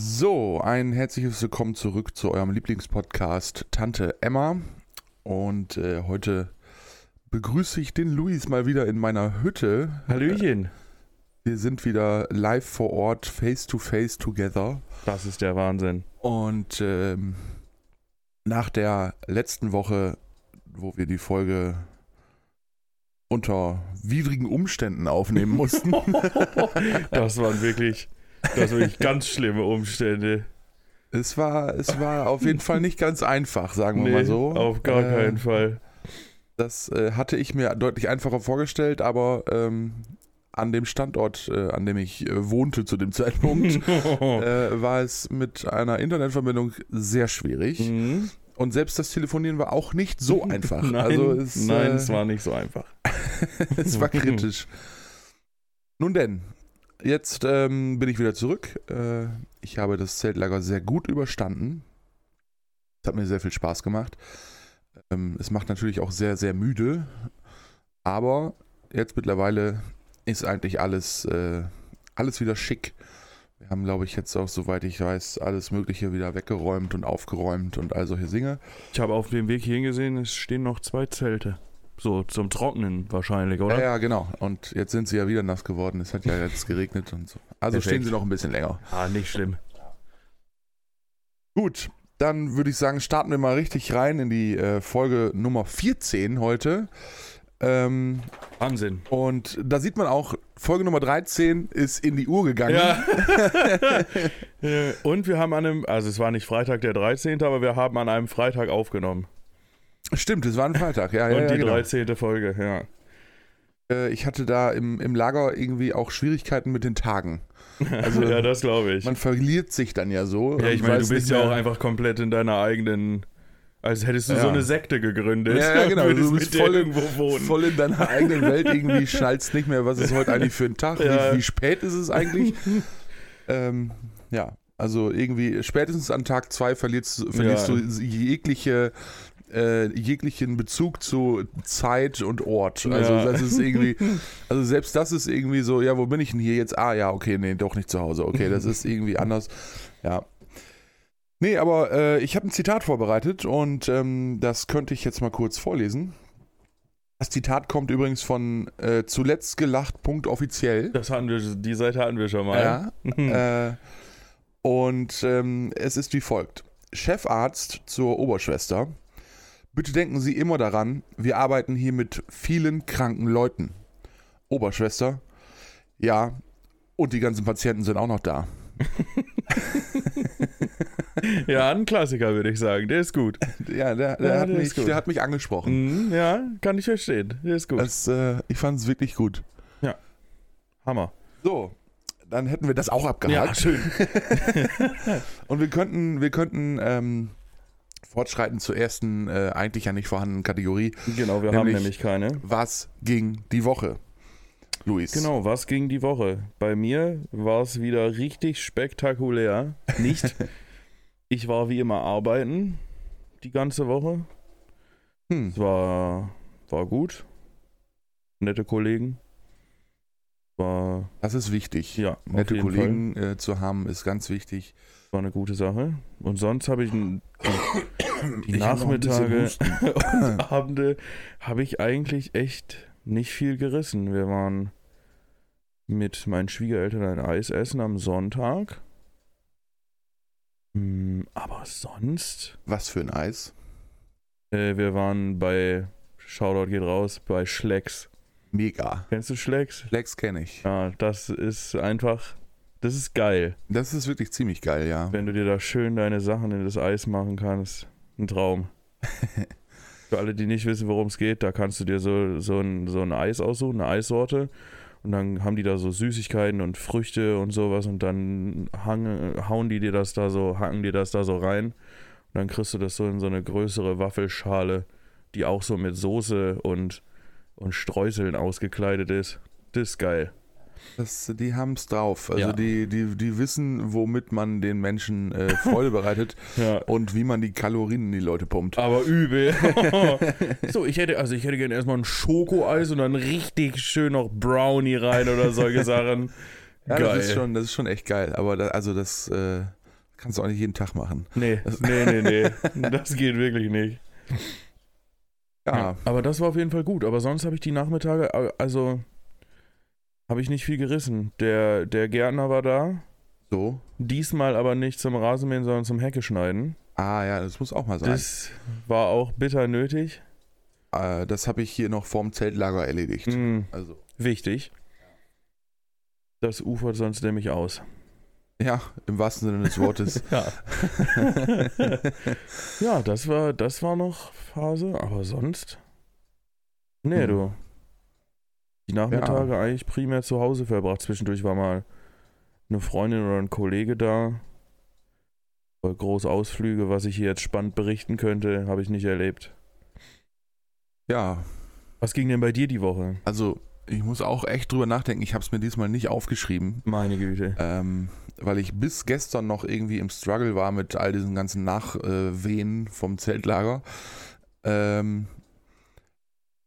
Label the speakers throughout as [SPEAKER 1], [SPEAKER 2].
[SPEAKER 1] So, ein herzliches Willkommen zurück zu eurem Lieblingspodcast Tante Emma. Und äh, heute begrüße ich den Luis mal wieder in meiner Hütte.
[SPEAKER 2] Hallöchen.
[SPEAKER 1] Wir sind wieder live vor Ort, face to face together.
[SPEAKER 2] Das ist der Wahnsinn.
[SPEAKER 1] Und ähm, nach der letzten Woche, wo wir die Folge unter widrigen Umständen aufnehmen mussten.
[SPEAKER 2] das waren wirklich, das waren wirklich ganz schlimme Umstände.
[SPEAKER 1] Es war, es war auf jeden Fall nicht ganz einfach, sagen wir
[SPEAKER 2] Nee,
[SPEAKER 1] mal so.
[SPEAKER 2] Auf gar
[SPEAKER 1] Äh,
[SPEAKER 2] keinen Fall.
[SPEAKER 1] Das äh, hatte ich mir deutlich einfacher vorgestellt, aber ähm, an dem Standort, äh, an dem ich äh, wohnte zu dem Zeitpunkt, äh, war es mit einer Internetverbindung sehr schwierig.
[SPEAKER 2] Mhm.
[SPEAKER 1] Und selbst das Telefonieren war auch nicht so einfach.
[SPEAKER 2] Nein,
[SPEAKER 1] also es,
[SPEAKER 2] nein
[SPEAKER 1] äh,
[SPEAKER 2] es war nicht so einfach.
[SPEAKER 1] es war kritisch. Nun denn, jetzt ähm, bin ich wieder zurück. Äh, ich habe das Zeltlager sehr gut überstanden. Es hat mir sehr viel Spaß gemacht. Ähm, es macht natürlich auch sehr, sehr müde. Aber jetzt mittlerweile ist eigentlich alles, äh, alles wieder schick. Wir haben, glaube ich, jetzt auch, soweit ich weiß, alles Mögliche wieder weggeräumt und aufgeräumt und all solche Dinge.
[SPEAKER 2] Ich habe auf dem Weg hierhin gesehen, es stehen noch zwei Zelte. So zum Trocknen wahrscheinlich, oder?
[SPEAKER 1] Ja, ja, genau. Und jetzt sind sie ja wieder nass geworden. Es hat ja jetzt geregnet und so. Also
[SPEAKER 2] Perfekt.
[SPEAKER 1] stehen sie noch ein bisschen länger.
[SPEAKER 2] Ah, nicht schlimm.
[SPEAKER 1] Gut, dann würde ich sagen, starten wir mal richtig rein in die äh, Folge Nummer 14 heute. Ähm,
[SPEAKER 2] Wahnsinn.
[SPEAKER 1] und da sieht man auch, Folge Nummer 13 ist in die Uhr gegangen.
[SPEAKER 2] Ja. Ja, Und wir haben an einem, also es war nicht Freitag der 13., aber wir haben an einem Freitag aufgenommen.
[SPEAKER 1] Stimmt, es war ein Freitag. Ja, ja,
[SPEAKER 2] Und
[SPEAKER 1] ja,
[SPEAKER 2] die
[SPEAKER 1] genau.
[SPEAKER 2] 13. Folge, ja.
[SPEAKER 1] Äh, ich hatte da im, im Lager irgendwie auch Schwierigkeiten mit den Tagen. Also,
[SPEAKER 2] ja, das glaube ich.
[SPEAKER 1] Man verliert sich dann ja so.
[SPEAKER 2] Ja, ich meine, du bist ja auch einfach komplett in deiner eigenen. Als hättest du
[SPEAKER 1] Ja.
[SPEAKER 2] so eine Sekte gegründet.
[SPEAKER 1] Ja, ja, genau. Du bist voll
[SPEAKER 2] irgendwo wohnen.
[SPEAKER 1] voll in deiner eigenen Welt irgendwie, schnallst nicht mehr, was ist heute eigentlich für ein Tag,
[SPEAKER 2] Ja.
[SPEAKER 1] wie, wie spät ist es eigentlich. ähm, ja, also irgendwie spätestens an Tag zwei verlierst, verlierst du jegliche, äh, jeglichen Bezug zu Zeit und Ort. Also
[SPEAKER 2] Ja.
[SPEAKER 1] das ist irgendwie, also selbst das ist irgendwie so, ja, wo bin ich denn hier jetzt? Ah ja, okay, nee, doch nicht zu Hause. Okay, das ist irgendwie anders. Ja. Nee, aber äh, ich habe ein Zitat vorbereitet und ähm, das könnte ich jetzt mal kurz vorlesen. Das Zitat kommt übrigens von äh, zuletzt gelacht.offiziell.
[SPEAKER 2] Das hatten wir, die Seite hatten wir schon mal.
[SPEAKER 1] Ja. äh, und ähm, es ist wie folgt: Chefarzt zur Oberschwester. Bitte denken Sie immer daran, wir arbeiten hier mit vielen kranken Leuten. Oberschwester. Ja, und die ganzen Patienten sind auch noch da.
[SPEAKER 2] ja, ein Klassiker, würde ich sagen. Der ist gut.
[SPEAKER 1] Ja, der, der,
[SPEAKER 2] Ja,
[SPEAKER 1] hat,
[SPEAKER 2] der
[SPEAKER 1] mich, der hat mich angesprochen.
[SPEAKER 2] Mhm, ja, kann ich verstehen. Der ist gut.
[SPEAKER 1] Das, äh, ich fand es wirklich gut.
[SPEAKER 2] Hammer.
[SPEAKER 1] So, dann hätten wir das auch
[SPEAKER 2] Ja,
[SPEAKER 1] abgehakt.
[SPEAKER 2] schön.
[SPEAKER 1] Und wir könnten, wir könnten ähm, fortschreiten zur ersten, äh, eigentlich ja nicht vorhandenen Kategorie.
[SPEAKER 2] Genau, wir haben
[SPEAKER 1] Nämlich-
[SPEAKER 2] nämlich keine.
[SPEAKER 1] Was ging die Woche? Luis.
[SPEAKER 2] Genau, was ging die Woche? Bei mir war es wieder richtig spektakulär. Nicht. ich war wie immer arbeiten die ganze Woche.
[SPEAKER 1] Hm.
[SPEAKER 2] Es war, war gut. Nette Kollegen. War,
[SPEAKER 1] Das ist wichtig.
[SPEAKER 2] ja,
[SPEAKER 1] Nette Kollegen äh, zu haben, ist ganz wichtig.
[SPEAKER 2] War eine gute Sache. Und sonst habe ich die, die
[SPEAKER 1] Ich
[SPEAKER 2] Nachmittage und Abende habe ich eigentlich echt nicht viel gerissen. Wir waren mit meinen Schwiegereltern ein Eis essen am Sonntag. Hm, Aber sonst,
[SPEAKER 1] Was für ein Eis.
[SPEAKER 2] äh, wir waren bei, Shoutout geht raus, bei Schlecks.
[SPEAKER 1] Mega.
[SPEAKER 2] Kennst du Schlecks?
[SPEAKER 1] Flex kenne ich.
[SPEAKER 2] Ja, das ist einfach, das ist geil.
[SPEAKER 1] Das ist wirklich ziemlich geil, ja.
[SPEAKER 2] Wenn du dir da schön deine Sachen in das Eis machen kannst. Ein Traum. Für alle, die nicht wissen, worum es geht, da kannst du dir so, so, ein, so ein Eis aussuchen, eine Eissorte. Und dann haben die da so Süßigkeiten und Früchte und sowas und dann hang, hauen die dir das da so, hacken dir das da so rein. Und dann kriegst du das so in so eine größere Waffelschale, die auch so mit Soße und, und Streuseln ausgekleidet ist. Das ist geil.
[SPEAKER 1] Das, die haben es drauf. Also
[SPEAKER 2] Ja.
[SPEAKER 1] die, die, die wissen, womit man den Menschen äh, Freude bereitet
[SPEAKER 2] Ja.
[SPEAKER 1] und wie man die Kalorien in die Leute pumpt.
[SPEAKER 2] Aber übel. so, ich hätte, also ich hätte gerne erstmal ein Schokoeis und dann richtig schön noch Brownie rein oder solche Sachen.
[SPEAKER 1] Ja, das ist schon, das ist schon echt geil. Aber da, also das, äh, kannst du auch nicht jeden Tag machen.
[SPEAKER 2] Nee,
[SPEAKER 1] Das-
[SPEAKER 2] nee, nee, nee. Das geht wirklich nicht.
[SPEAKER 1] Ja,
[SPEAKER 2] Aber das war auf jeden Fall gut. Aber sonst habe ich die Nachmittage, äh, also habe ich nicht viel gerissen. Der, der Gärtner war da.
[SPEAKER 1] so.
[SPEAKER 2] Diesmal aber nicht zum Rasenmähen, sondern zum Hecke schneiden.
[SPEAKER 1] Ah ja, das muss auch mal sein.
[SPEAKER 2] Das war auch bitter nötig.
[SPEAKER 1] äh, das habe ich hier noch vorm Zeltlager erledigt.
[SPEAKER 2] Mhm.
[SPEAKER 1] Also,
[SPEAKER 2] Wichtig. Das ufert sonst nämlich aus.
[SPEAKER 1] ja, im wahrsten Sinne des Wortes.
[SPEAKER 2] Ja. ja, das war, das war noch Phase, aber sonst. Nee,
[SPEAKER 1] Hm.
[SPEAKER 2] du. Die Nachmittage eigentlich primär zu Hause verbracht. Zwischendurch war mal eine Freundin oder ein Kollege da. Große Ausflüge, was ich hier jetzt spannend berichten könnte, habe ich nicht erlebt.
[SPEAKER 1] ja,
[SPEAKER 2] Was ging denn bei dir die Woche?
[SPEAKER 1] also ich muss auch echt drüber nachdenken. Ich habe es mir diesmal nicht aufgeschrieben,
[SPEAKER 2] Meine Güte.
[SPEAKER 1] ähm, weil ich bis gestern noch irgendwie im Struggle war mit all diesen ganzen Nachwehen vom Zeltlager. Ähm,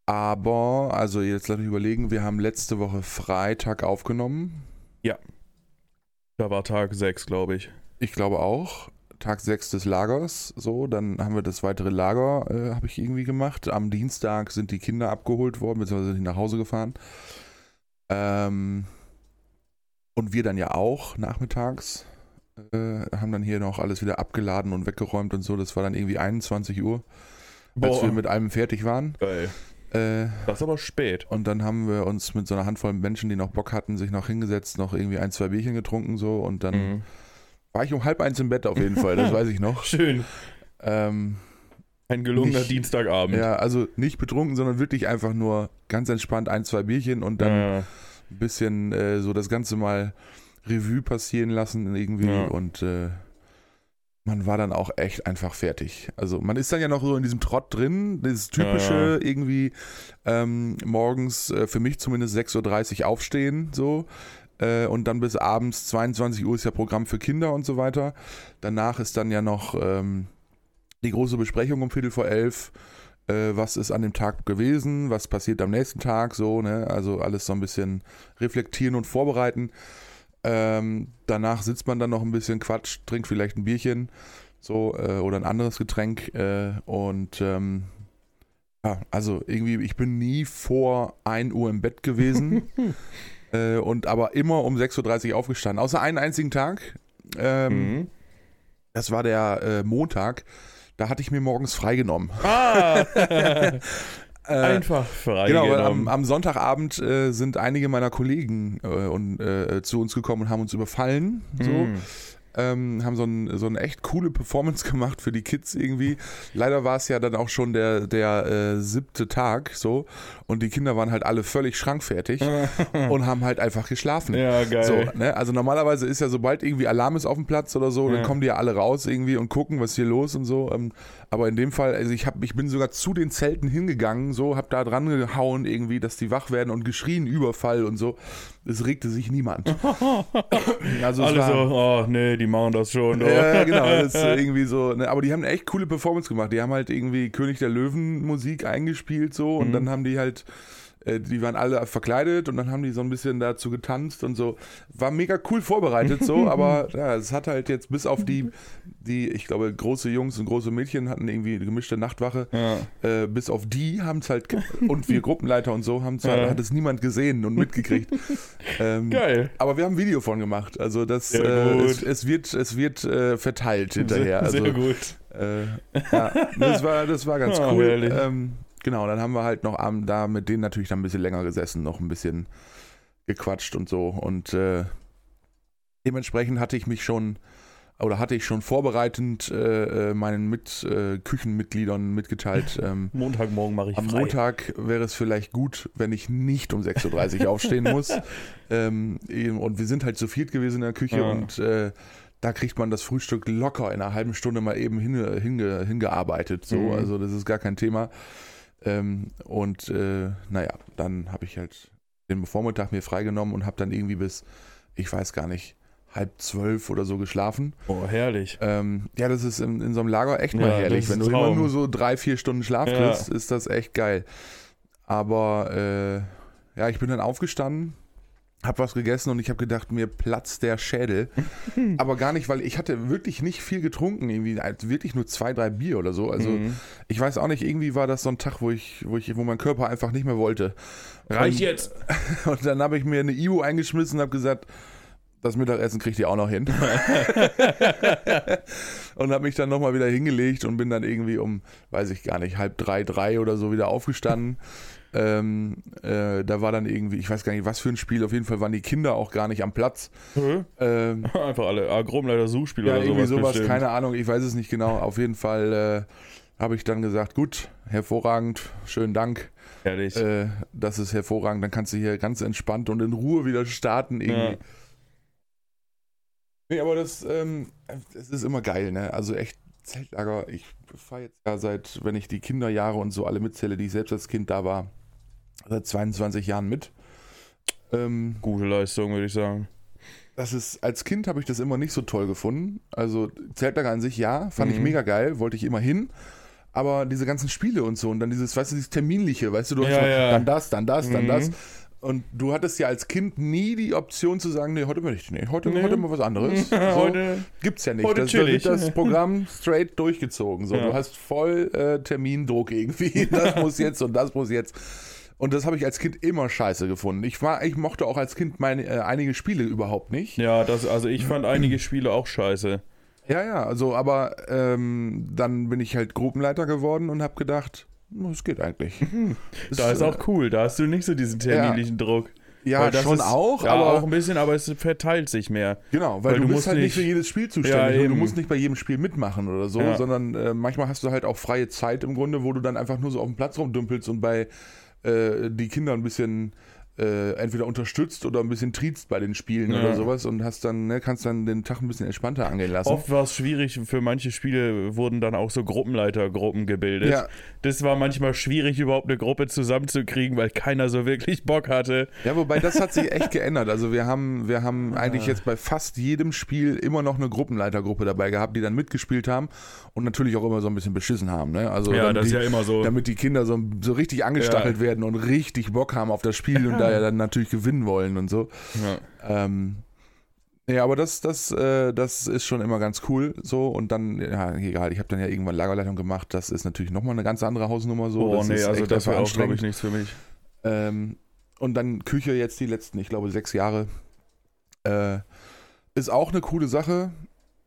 [SPEAKER 1] aber, also jetzt lass mich überlegen, wir haben letzte Woche Freitag aufgenommen.
[SPEAKER 2] Da war Tag 6, glaube ich.
[SPEAKER 1] Ich glaube auch. Tag 6 des Lagers, so, dann haben wir das weitere Lager, äh, habe ich irgendwie gemacht. Am Dienstag sind die Kinder abgeholt worden, beziehungsweise sind die nach Hause gefahren. Ähm, und wir dann ja auch nachmittags. Äh, haben dann hier noch alles wieder abgeladen und weggeräumt und so. Das war dann irgendwie 21 Uhr, als wir mit allem fertig waren.
[SPEAKER 2] geil.
[SPEAKER 1] Äh,
[SPEAKER 2] Das ist aber spät.
[SPEAKER 1] und dann haben wir uns mit so einer Handvoll Menschen, die noch Bock hatten, sich noch hingesetzt, noch irgendwie ein, zwei Bierchen getrunken so und dann
[SPEAKER 2] Mhm.
[SPEAKER 1] war ich um halb eins im Bett auf jeden Fall, das weiß ich noch.
[SPEAKER 2] Schön.
[SPEAKER 1] Ähm,
[SPEAKER 2] Ein gelungener
[SPEAKER 1] Nicht-
[SPEAKER 2] Dienstagabend.
[SPEAKER 1] ja, also nicht betrunken, sondern wirklich einfach nur ganz entspannt ein, zwei Bierchen und dann
[SPEAKER 2] Ja.
[SPEAKER 1] ein bisschen äh, so das Ganze mal Revue passieren lassen irgendwie
[SPEAKER 2] Ja.
[SPEAKER 1] und äh, man war dann auch echt einfach fertig. Also man ist dann ja noch so in diesem Trott drin, dieses typische
[SPEAKER 2] Ja,
[SPEAKER 1] irgendwie ähm, morgens äh, für mich zumindest 6.30 Uhr aufstehen so äh, und dann bis abends 22 Uhr ist ja Programm für Kinder und so weiter. Danach ist dann ja noch ähm, die große Besprechung um Viertel vor elf. Äh, was ist an dem Tag gewesen? Was passiert am nächsten Tag? So, ne? Also alles so ein bisschen reflektieren und vorbereiten. Ähm, danach sitzt man dann noch ein bisschen Quatsch, trinkt vielleicht ein Bierchen so äh, oder ein anderes Getränk äh, und ähm, ja, also irgendwie, ich bin nie vor 1 Uhr im Bett gewesen äh, und aber immer um 6.30 Uhr aufgestanden. Außer einen einzigen Tag. Ähm,
[SPEAKER 2] Mhm.
[SPEAKER 1] Das war der äh, Montag. Da hatte ich mir morgens freigenommen.
[SPEAKER 2] Ah!
[SPEAKER 1] Äh,
[SPEAKER 2] Einfach
[SPEAKER 1] Genau, weil am, am Sonntagabend äh, sind einige meiner Kollegen äh, und, äh, zu uns gekommen und haben uns überfallen. So.
[SPEAKER 2] Mhm.
[SPEAKER 1] Ähm, haben so, ein, so eine echt coole Performance gemacht für die Kids irgendwie. Leider war es ja dann auch schon der, der äh, siebte Tag so und die Kinder waren halt alle völlig schrankfertig und haben halt einfach geschlafen.
[SPEAKER 2] ja, geil.
[SPEAKER 1] So, ne? Also normalerweise ist ja, sobald irgendwie Alarm ist auf dem Platz oder so,
[SPEAKER 2] Ja.
[SPEAKER 1] dann kommen die ja alle raus irgendwie und gucken, was ist hier los und so. Ähm, aber in dem Fall, also ich, hab, ich bin sogar zu den Zelten hingegangen, so, hab da dran gehauen irgendwie, dass die wach werden und geschrien, Überfall und so. Es regte sich niemand. also
[SPEAKER 2] Alle
[SPEAKER 1] war,
[SPEAKER 2] so, oh nee, die machen das schon. oder?
[SPEAKER 1] ja, genau. Das ist irgendwie so. Ne, aber die haben eine echt coole Performance gemacht. Die haben halt irgendwie König der Löwen Musik eingespielt so und
[SPEAKER 2] Mhm.
[SPEAKER 1] dann haben die halt, die waren alle verkleidet und dann haben die so ein bisschen dazu getanzt und so. War mega cool vorbereitet so, aber ja, es hat halt jetzt bis auf die, die, ich glaube, große Jungs und große Mädchen hatten irgendwie eine gemischte Nachtwache.
[SPEAKER 2] Ja.
[SPEAKER 1] Äh, bis auf die haben es halt, und wir Gruppenleiter und so, haben es
[SPEAKER 2] Ja.
[SPEAKER 1] halt, hat es niemand gesehen und mitgekriegt. ähm,
[SPEAKER 2] Geil.
[SPEAKER 1] aber wir haben ein Video von gemacht. Also das, äh, es, es wird, es wird äh, verteilt hinterher.
[SPEAKER 2] Sehr,
[SPEAKER 1] Also,
[SPEAKER 2] sehr gut.
[SPEAKER 1] Äh, ja, das war, das war ganz
[SPEAKER 2] Ah,
[SPEAKER 1] cool. Ähm, genau, dann haben wir halt noch am, da mit denen natürlich dann ein bisschen länger gesessen, noch ein bisschen gequatscht und so. Und äh, dementsprechend hatte ich mich schon oder hatte ich schon vorbereitend äh, äh, meinen mit, äh, Küchenmitgliedern mitgeteilt. Ähm,
[SPEAKER 2] Montagmorgen mache ich
[SPEAKER 1] am
[SPEAKER 2] frei.
[SPEAKER 1] Montag wäre es vielleicht gut, wenn ich nicht um 6.30 Uhr aufstehen muss. Ähm, und wir sind halt zu viert gewesen in der Küche
[SPEAKER 2] Ja.
[SPEAKER 1] und äh, da kriegt man das Frühstück locker in einer halben Stunde mal eben hinge, hinge, hingearbeitet. So.
[SPEAKER 2] Mhm.
[SPEAKER 1] Also das ist gar kein Thema. Ähm, und äh, naja, dann habe ich halt den Vormittag mir freigenommen und habe dann irgendwie bis, ich weiß gar nicht, halb zwölf oder so geschlafen.
[SPEAKER 2] Oh, herrlich.
[SPEAKER 1] Ähm, ja, das ist in, in so einem Lager echt mal
[SPEAKER 2] Ja,
[SPEAKER 1] herrlich. Wenn du immer nur so drei, vier Stunden Schlaf
[SPEAKER 2] Ja.
[SPEAKER 1] kriegst, ist das echt geil. Aber äh, ja, ich bin dann aufgestanden hab was gegessen und ich habe gedacht, mir platzt der Schädel. Aber gar nicht, weil ich hatte wirklich nicht viel getrunken, irgendwie wirklich nur zwei, drei Bier oder so. Also
[SPEAKER 2] Mhm.
[SPEAKER 1] ich weiß auch nicht, irgendwie war das so ein Tag, wo ich, wo ich, wo mein Körper einfach nicht mehr wollte.
[SPEAKER 2] Reicht
[SPEAKER 1] Und-
[SPEAKER 2] jetzt.
[SPEAKER 1] Und dann habe ich mir eine IU eingeschmissen und habe gesagt, das Mittagessen kriegt ihr auch noch hin. und habe mich dann nochmal wieder hingelegt und bin dann irgendwie um, weiß ich gar nicht, halb drei, drei oder so wieder aufgestanden. Ähm, äh, da war dann irgendwie, ich weiß gar nicht, was für ein Spiel, auf jeden Fall waren die Kinder auch gar nicht am Platz.
[SPEAKER 2] Hä?
[SPEAKER 1] Ähm,
[SPEAKER 2] Einfach alle. Ah, Gruppenleiter Suchspiel
[SPEAKER 1] ja,
[SPEAKER 2] oder
[SPEAKER 1] irgendwie
[SPEAKER 2] sowas.
[SPEAKER 1] sowas, keine Ahnung, ich weiß es nicht genau. Auf jeden Fall äh, habe ich dann gesagt, gut, hervorragend, schönen Dank.
[SPEAKER 2] Ehrlich.
[SPEAKER 1] Äh, das ist hervorragend. Dann kannst du hier ganz entspannt und in Ruhe wieder starten. Irgendwie.
[SPEAKER 2] Ja.
[SPEAKER 1] Nee, aber das, ähm, es ist immer geil, ne? Also echt Zeltlager. Ich fahre jetzt ja seit, wenn ich die Kinderjahre und so alle mitzähle, die ich selbst als Kind da war, seit 22 Jahren mit. Ähm,
[SPEAKER 2] Gute Leistung, würde ich sagen.
[SPEAKER 1] das ist, als Kind habe ich das immer nicht so toll gefunden. Also Zeltlager an sich ja, fand ich
[SPEAKER 2] Mhm.
[SPEAKER 1] mega geil, wollte ich immer hin. Aber diese ganzen Spiele und so und dann dieses, weißt du, dieses Terminliche, weißt du, du hast
[SPEAKER 2] Ja,
[SPEAKER 1] so,
[SPEAKER 2] ja.
[SPEAKER 1] dann das, dann das, dann
[SPEAKER 2] Mhm.
[SPEAKER 1] das. Und du hattest ja als Kind nie die Option zu sagen, nee, heute will ich nicht, heute,
[SPEAKER 2] Nee.
[SPEAKER 1] heute mal was anderes. So,
[SPEAKER 2] Heute.
[SPEAKER 1] gibt's ja nicht.
[SPEAKER 2] heute
[SPEAKER 1] Das, da wird das Programm straight durchgezogen. So,
[SPEAKER 2] Ja.
[SPEAKER 1] du hast voll äh, Termindruck irgendwie. Das muss jetzt und das muss jetzt. Und das habe ich als Kind immer scheiße gefunden. Ich, war, ich mochte auch als Kind meine, äh, einige Spiele überhaupt nicht.
[SPEAKER 2] Ja, das, also ich fand einige Spiele auch scheiße.
[SPEAKER 1] Ja, ja, also, aber ähm, dann bin ich halt Gruppenleiter geworden und habe gedacht, "Na, es geht eigentlich.
[SPEAKER 2] Da
[SPEAKER 1] Es,
[SPEAKER 2] ist auch cool, da hast du nicht so diesen terminlichen Druck.
[SPEAKER 1] Ja,
[SPEAKER 2] das
[SPEAKER 1] schon
[SPEAKER 2] ist,
[SPEAKER 1] auch,
[SPEAKER 2] ja,
[SPEAKER 1] aber
[SPEAKER 2] auch ein bisschen, aber es verteilt sich mehr.
[SPEAKER 1] genau, weil,
[SPEAKER 2] weil
[SPEAKER 1] du,
[SPEAKER 2] du
[SPEAKER 1] bist
[SPEAKER 2] musst
[SPEAKER 1] halt nicht für jedes Spiel
[SPEAKER 2] Ja,
[SPEAKER 1] zuständig und du musst nicht bei jedem Spiel mitmachen oder so,
[SPEAKER 2] Ja.
[SPEAKER 1] sondern äh, manchmal hast du halt auch freie Zeit im Grunde, wo du dann einfach nur so auf dem Platz rumdümpelst und bei äh, die Kinder ein bisschen äh, entweder unterstützt oder ein bisschen triezt bei den Spielen
[SPEAKER 2] Ja.
[SPEAKER 1] oder sowas und hast dann, ne, kannst dann den Tag ein bisschen entspannter angehen lassen.
[SPEAKER 2] Oft war es schwierig, für manche Spiele wurden dann auch so Gruppenleitergruppen gebildet.
[SPEAKER 1] Ja,
[SPEAKER 2] Das war manchmal schwierig, überhaupt eine Gruppe zusammenzukriegen, weil keiner so wirklich Bock hatte.
[SPEAKER 1] Ja, wobei das hat sich echt geändert. Also wir haben, wir haben eigentlich jetzt bei fast jedem Spiel immer noch eine Gruppenleitergruppe dabei gehabt, die dann mitgespielt haben und natürlich auch immer so ein bisschen beschissen haben. Ne? Also
[SPEAKER 2] ja,
[SPEAKER 1] damit,
[SPEAKER 2] das ist
[SPEAKER 1] die,
[SPEAKER 2] ja immer so.
[SPEAKER 1] damit die Kinder so, so richtig angestachelt werden und richtig Bock haben auf das Spiel und da ja dann natürlich gewinnen wollen und so.
[SPEAKER 2] Ja.
[SPEAKER 1] Ähm, ja, aber das, das, äh, das ist schon immer ganz cool so und dann, ja, egal, ich habe dann ja irgendwann Lagerleitung gemacht, das ist natürlich nochmal eine ganz andere Hausnummer so.
[SPEAKER 2] Oh
[SPEAKER 1] das
[SPEAKER 2] nee,
[SPEAKER 1] ist
[SPEAKER 2] also das wäre auch, glaube ich, nichts für mich.
[SPEAKER 1] Ähm, und dann Küche jetzt die letzten, ich glaube, sechs Jahre. Äh, ist auch eine coole Sache,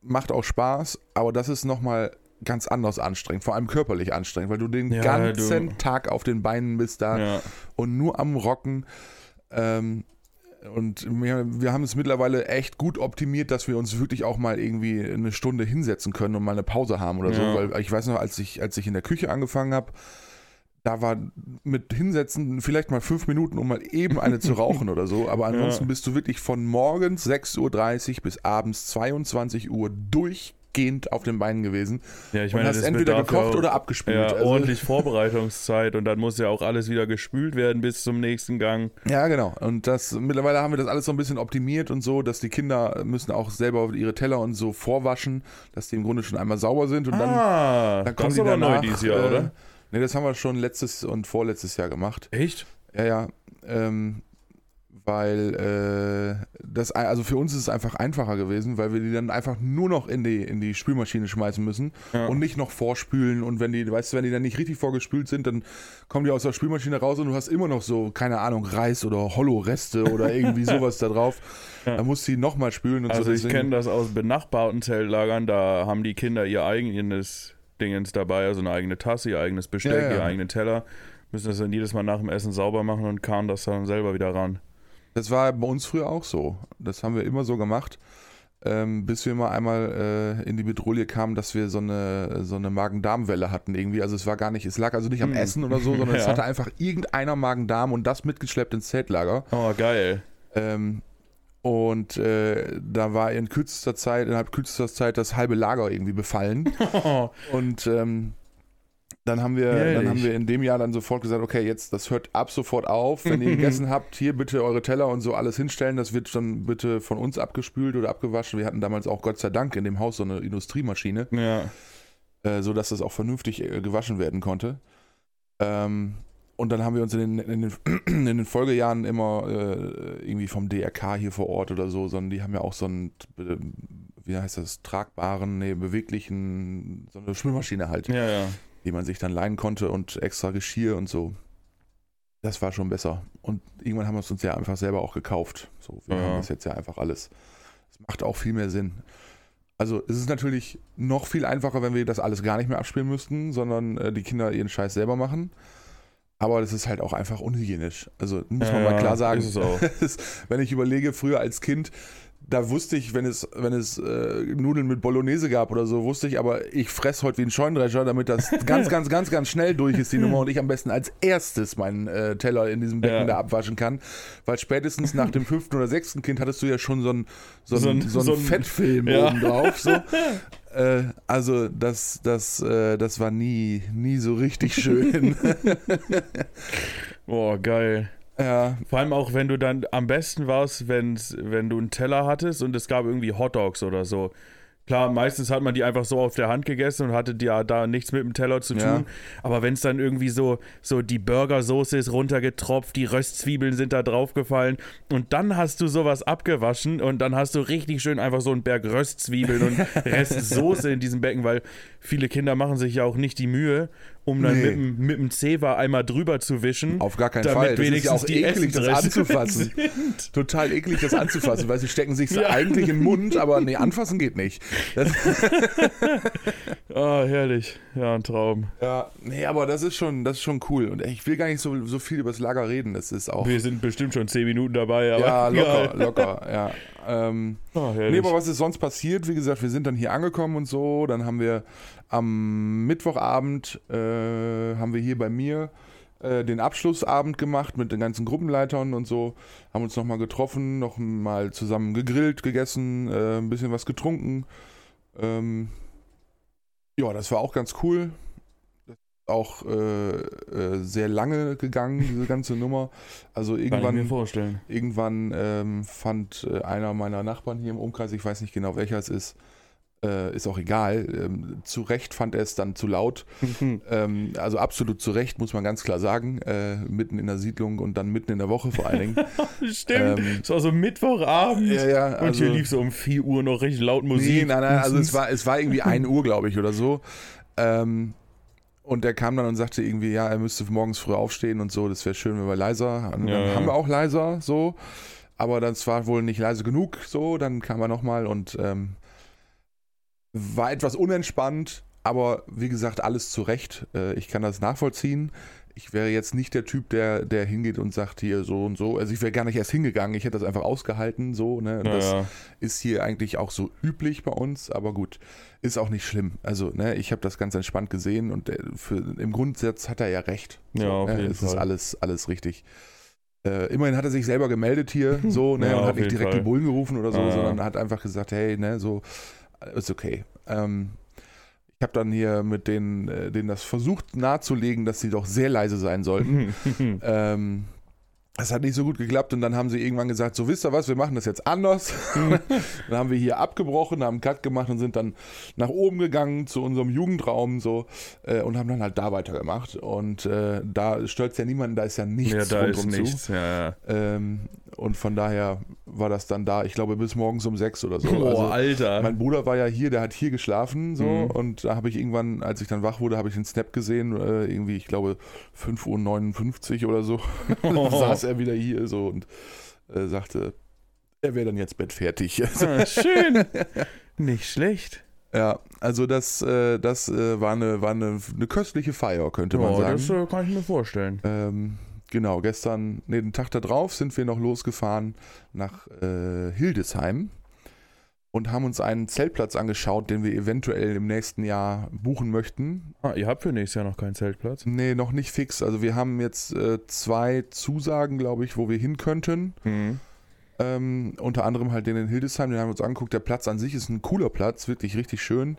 [SPEAKER 1] macht auch Spaß, aber das ist nochmal ganz anders anstrengend, vor allem körperlich anstrengend, weil du den
[SPEAKER 2] Ja,
[SPEAKER 1] ganzen
[SPEAKER 2] du-
[SPEAKER 1] Tag auf den Beinen bist da
[SPEAKER 2] Ja.
[SPEAKER 1] und nur am Rocken. Ähm, und wir, wir haben es mittlerweile echt gut optimiert, dass wir uns wirklich auch mal irgendwie eine Stunde hinsetzen können und mal eine Pause haben oder
[SPEAKER 2] Ja.
[SPEAKER 1] so. Weil ich weiß noch, als ich, als ich in der Küche angefangen habe, da war mit hinsetzen vielleicht mal fünf Minuten, um mal eben eine zu rauchen oder so. Aber ansonsten
[SPEAKER 2] Ja.
[SPEAKER 1] bist du wirklich von morgens 6.30 Uhr bis abends 22 Uhr durchgehend auf den Beinen gewesen.
[SPEAKER 2] ja, ich
[SPEAKER 1] und
[SPEAKER 2] meine,
[SPEAKER 1] hast
[SPEAKER 2] das
[SPEAKER 1] entweder
[SPEAKER 2] ja
[SPEAKER 1] gekocht
[SPEAKER 2] auch-
[SPEAKER 1] oder abgespült.
[SPEAKER 2] Ja,
[SPEAKER 1] Also-
[SPEAKER 2] ordentlich Vorbereitungszeit und dann muss ja auch alles wieder gespült werden bis zum nächsten Gang.
[SPEAKER 1] Ja, genau. Und das mittlerweile haben wir das alles so ein bisschen optimiert und so, dass die Kinder müssen auch selber ihre Teller und so vorwaschen, dass die im Grunde schon einmal sauber sind und dann,
[SPEAKER 2] ah,
[SPEAKER 1] dann kommen die
[SPEAKER 2] ist aber
[SPEAKER 1] danach.
[SPEAKER 2] neu dieses Jahr,
[SPEAKER 1] äh,
[SPEAKER 2] oder?
[SPEAKER 1] Nee, das haben wir schon letztes und vorletztes Jahr gemacht.
[SPEAKER 2] Echt?
[SPEAKER 1] Ja, ja. Ähm, weil äh, das also für uns ist es einfach einfacher gewesen, weil wir die dann einfach nur noch in die in die Spülmaschine schmeißen müssen
[SPEAKER 2] Ja.
[SPEAKER 1] und nicht noch vorspülen und wenn die weißt du, wenn die dann nicht richtig vorgespült sind, dann kommen die aus der Spülmaschine raus und du hast immer noch so keine Ahnung Reis oder Hollow-Reste oder irgendwie sowas da drauf.
[SPEAKER 2] Ja.
[SPEAKER 1] Da musst du die nochmal spülen und
[SPEAKER 2] Also
[SPEAKER 1] so.
[SPEAKER 2] ich
[SPEAKER 1] deswegen-
[SPEAKER 2] kenne das aus benachbarten Zeltlagern, da haben die Kinder ihr eigenes Dingens dabei, also eine eigene Tasse, ihr eigenes Besteck,
[SPEAKER 1] Ja,
[SPEAKER 2] ihr eigenen Teller, müssen das dann jedes Mal nach dem Essen sauber machen und karren das dann selber wieder ran.
[SPEAKER 1] Das war bei uns früher auch so. Das haben wir immer so gemacht, ähm, bis wir mal einmal äh, in die Bedrohung kamen, dass wir so eine, so eine Magen-Darm-Welle hatten irgendwie. Also es war gar nicht, es lag also nicht am
[SPEAKER 2] Hm.
[SPEAKER 1] Essen oder so, sondern es
[SPEAKER 2] Ja.
[SPEAKER 1] hatte einfach irgendeiner Magen-Darm und das mitgeschleppt ins Zeltlager.
[SPEAKER 2] Oh, geil.
[SPEAKER 1] Ähm, und äh, da war in kürzester Zeit, innerhalb kürzester Zeit das halbe Lager irgendwie befallen. Und ähm, dann haben wir, dann
[SPEAKER 2] Ehrlich?
[SPEAKER 1] haben wir in dem Jahr dann sofort gesagt, okay, jetzt das hört ab sofort auf. Wenn ihr gegessen habt, hier bitte eure Teller und so alles hinstellen. Das wird dann bitte von uns abgespült oder abgewaschen. Wir hatten damals auch Gott sei Dank in dem Haus so eine Industriemaschine,
[SPEAKER 2] ja.
[SPEAKER 1] äh, so dass das auch vernünftig äh, gewaschen werden konnte. Ähm, und dann haben wir uns in den, in den, in den Folgejahren immer äh, irgendwie vom DRK hier vor Ort oder so, sondern die haben ja auch so einen, äh, wie heißt das, tragbaren, nee, beweglichen, so eine Schwimmmaschine halt,
[SPEAKER 2] Ja, ja.
[SPEAKER 1] Die man sich dann leihen konnte und extra Geschirr und so. Das war schon besser. Und irgendwann haben wir es uns ja einfach selber auch gekauft. So, wir
[SPEAKER 2] Ja.
[SPEAKER 1] haben das jetzt ja einfach alles. Es macht auch viel mehr Sinn. Also es ist natürlich noch viel einfacher, wenn wir das alles gar nicht mehr abspielen müssten, sondern äh, die Kinder ihren Scheiß selber machen. Aber das ist halt auch einfach unhygienisch. Also muss man
[SPEAKER 2] Ja,
[SPEAKER 1] mal klar sagen. wenn ich überlege, früher als Kind, da wusste ich, wenn es, wenn es äh, Nudeln mit Bolognese gab oder so, wusste ich, aber ich fress heute wie ein Scheunendrescher, damit das ganz, ganz, ganz, ganz schnell durch ist, die Nummer, und ich am besten als erstes meinen äh, Teller in diesem Becken
[SPEAKER 2] Ja.
[SPEAKER 1] da abwaschen kann. Weil spätestens nach dem fünften oder sechsten Kind hattest du ja schon so einen so
[SPEAKER 2] So
[SPEAKER 1] ein,
[SPEAKER 2] ein-
[SPEAKER 1] so einen
[SPEAKER 2] so ein-
[SPEAKER 1] Fettfilm
[SPEAKER 2] Ja.
[SPEAKER 1] oben drauf. So. äh, also das, das, äh, das war nie, nie so richtig schön.
[SPEAKER 2] Boah, geil.
[SPEAKER 1] Ja,
[SPEAKER 2] Vor allem auch, wenn du dann am besten warst, wenn's, wenn du einen Teller hattest und es gab irgendwie Hotdogs oder so. Klar, meistens hat man die einfach so auf der Hand gegessen und hatte ja da nichts mit dem Teller zu tun.
[SPEAKER 1] Ja.
[SPEAKER 2] Aber wenn es dann irgendwie so, so die Burgersoße ist runtergetropft, die Röstzwiebeln sind da draufgefallen und dann hast du sowas abgewaschen und dann hast du richtig schön einfach so einen Berg Röstzwiebeln und Rest Soße in diesem Becken, weil viele Kinder machen sich ja auch nicht die Mühe, um dann
[SPEAKER 1] Nee.
[SPEAKER 2] mit, dem- mit dem Zewa einmal drüber zu wischen.
[SPEAKER 1] auf gar keinen
[SPEAKER 2] Damit
[SPEAKER 1] Fall. Das ist ja
[SPEAKER 2] wenigstens
[SPEAKER 1] auch
[SPEAKER 2] die
[SPEAKER 1] eklig, das anzufassen.
[SPEAKER 2] sind.
[SPEAKER 1] Total eklig, das anzufassen, weil sie stecken sich
[SPEAKER 2] Ja.
[SPEAKER 1] eigentlich in den Mund, aber nee, anfassen geht nicht. Das,
[SPEAKER 2] Ah, herrlich. Ja, ein Traum.
[SPEAKER 1] ja, nee, aber das ist schon, das ist schon cool. Und ich will gar nicht so, so viel über das Lager reden. Das ist auch.
[SPEAKER 2] Wir sind bestimmt schon 10 Minuten dabei, aber.
[SPEAKER 1] Ja, locker,
[SPEAKER 2] Geil.
[SPEAKER 1] locker, ja. Ähm,
[SPEAKER 2] Ah,
[SPEAKER 1] nee, aber was ist sonst passiert? Wie gesagt, wir sind dann hier angekommen und so. Dann haben wir am Mittwochabend, äh, haben wir hier bei mir äh, den Abschlussabend gemacht mit den ganzen Gruppenleitern und so. Haben uns nochmal getroffen, noch mal zusammen gegrillt, gegessen, äh, ein bisschen was getrunken. Ähm, ja, das war auch ganz cool. Auch äh, äh, sehr lange gegangen, diese ganze Nummer. Also irgendwann. Irgendwann ähm, fand äh, einer meiner Nachbarn hier im Umkreis, ich weiß nicht genau welcher es ist, äh, ist auch egal, ähm, zu Recht fand er es dann zu laut. Ähm, also absolut zu Recht, muss man ganz klar sagen, äh, mitten in der Siedlung und dann mitten in der Woche vor allen Dingen.
[SPEAKER 2] Stimmt.
[SPEAKER 1] Ähm,
[SPEAKER 2] es war so Mittwochabend.
[SPEAKER 1] ja, ja,
[SPEAKER 2] und
[SPEAKER 1] also,
[SPEAKER 2] hier lief so um 4 Uhr noch richtig laut Musik.
[SPEAKER 1] Nee, nein, nein, also es war, es war irgendwie 1 Uhr, glaube ich, oder so. Ähm, und er kam dann und sagte irgendwie, ja, er müsste morgens früh aufstehen und so, das wäre schön, wenn wir leiser. Und
[SPEAKER 2] Ja,
[SPEAKER 1] dann haben wir auch leiser, so. Aber das war wohl nicht leise genug, so. Dann kam er nochmal und ähm, war etwas unentspannt, aber wie gesagt, alles zu Recht. Äh, ich kann das nachvollziehen. Ich wäre jetzt nicht der Typ, der, der hingeht und sagt hier so und so. Also ich wäre gar nicht erst hingegangen, ich hätte das einfach ausgehalten, so, ne? Und das,
[SPEAKER 2] Ja,
[SPEAKER 1] ist hier eigentlich auch so üblich bei uns, aber gut, ist auch nicht schlimm. Also, ne, ich habe das ganz entspannt gesehen und der, für, im Grundsatz hat er ja recht.
[SPEAKER 2] Ja, auf
[SPEAKER 1] ne,
[SPEAKER 2] jeden
[SPEAKER 1] es ist
[SPEAKER 2] Fall.
[SPEAKER 1] alles, alles richtig. Äh, immerhin hat er sich selber gemeldet hier, so, ne,
[SPEAKER 2] Ja,
[SPEAKER 1] und hat nicht direkt
[SPEAKER 2] Fall.
[SPEAKER 1] die Bullen gerufen oder so, sondern hat einfach gesagt, hey, ne, so, ist okay. Ähm, ich habe dann hier mit denen, äh, denen das versucht nahezulegen, dass sie doch sehr leise sein sollten. Ähm, das hat nicht so gut geklappt und dann haben sie irgendwann gesagt, so wisst ihr was, wir machen das jetzt anders. dann haben wir hier abgebrochen, haben einen Cut gemacht und sind dann nach oben gegangen zu unserem Jugendraum so äh, und haben dann halt da weitergemacht. Und äh, da stört ja niemanden, da ist ja nichts
[SPEAKER 2] ja, da ist
[SPEAKER 1] rundum
[SPEAKER 2] nichts. Ja, ja.
[SPEAKER 1] zu. Ähm, und von daher war das dann da, ich glaube, bis morgens um sechs oder so.
[SPEAKER 2] Boah,
[SPEAKER 1] Also,
[SPEAKER 2] Alter.
[SPEAKER 1] mein Bruder war ja hier, der hat hier geschlafen so
[SPEAKER 2] Mhm.
[SPEAKER 1] und da habe ich irgendwann, als ich dann wach wurde, habe ich den Snap gesehen, äh, irgendwie, ich glaube 5.59 Uhr oder so, saß er wieder hier so und äh, sagte, er wäre dann jetzt bettfertig.
[SPEAKER 2] Ah, schön. Nicht schlecht.
[SPEAKER 1] ja, also das, äh, das äh, war, eine, war eine, eine köstliche Feier, könnte man sagen.
[SPEAKER 2] das äh, kann ich mir vorstellen.
[SPEAKER 1] Ähm, genau, gestern, nee, den Tag da drauf sind wir noch losgefahren nach äh, Hildesheim und haben uns einen Zeltplatz angeschaut, den wir eventuell im nächsten Jahr buchen möchten.
[SPEAKER 2] Ah, ihr habt für nächstes Jahr noch keinen Zeltplatz?
[SPEAKER 1] Nee, noch nicht fix. Also wir haben jetzt äh, zwei Zusagen, glaube ich, wo wir hin könnten.
[SPEAKER 2] Mhm.
[SPEAKER 1] Ähm, unter anderem halt den in Hildesheim, den haben wir uns angeguckt. Der Platz an sich ist ein cooler Platz, wirklich richtig schön.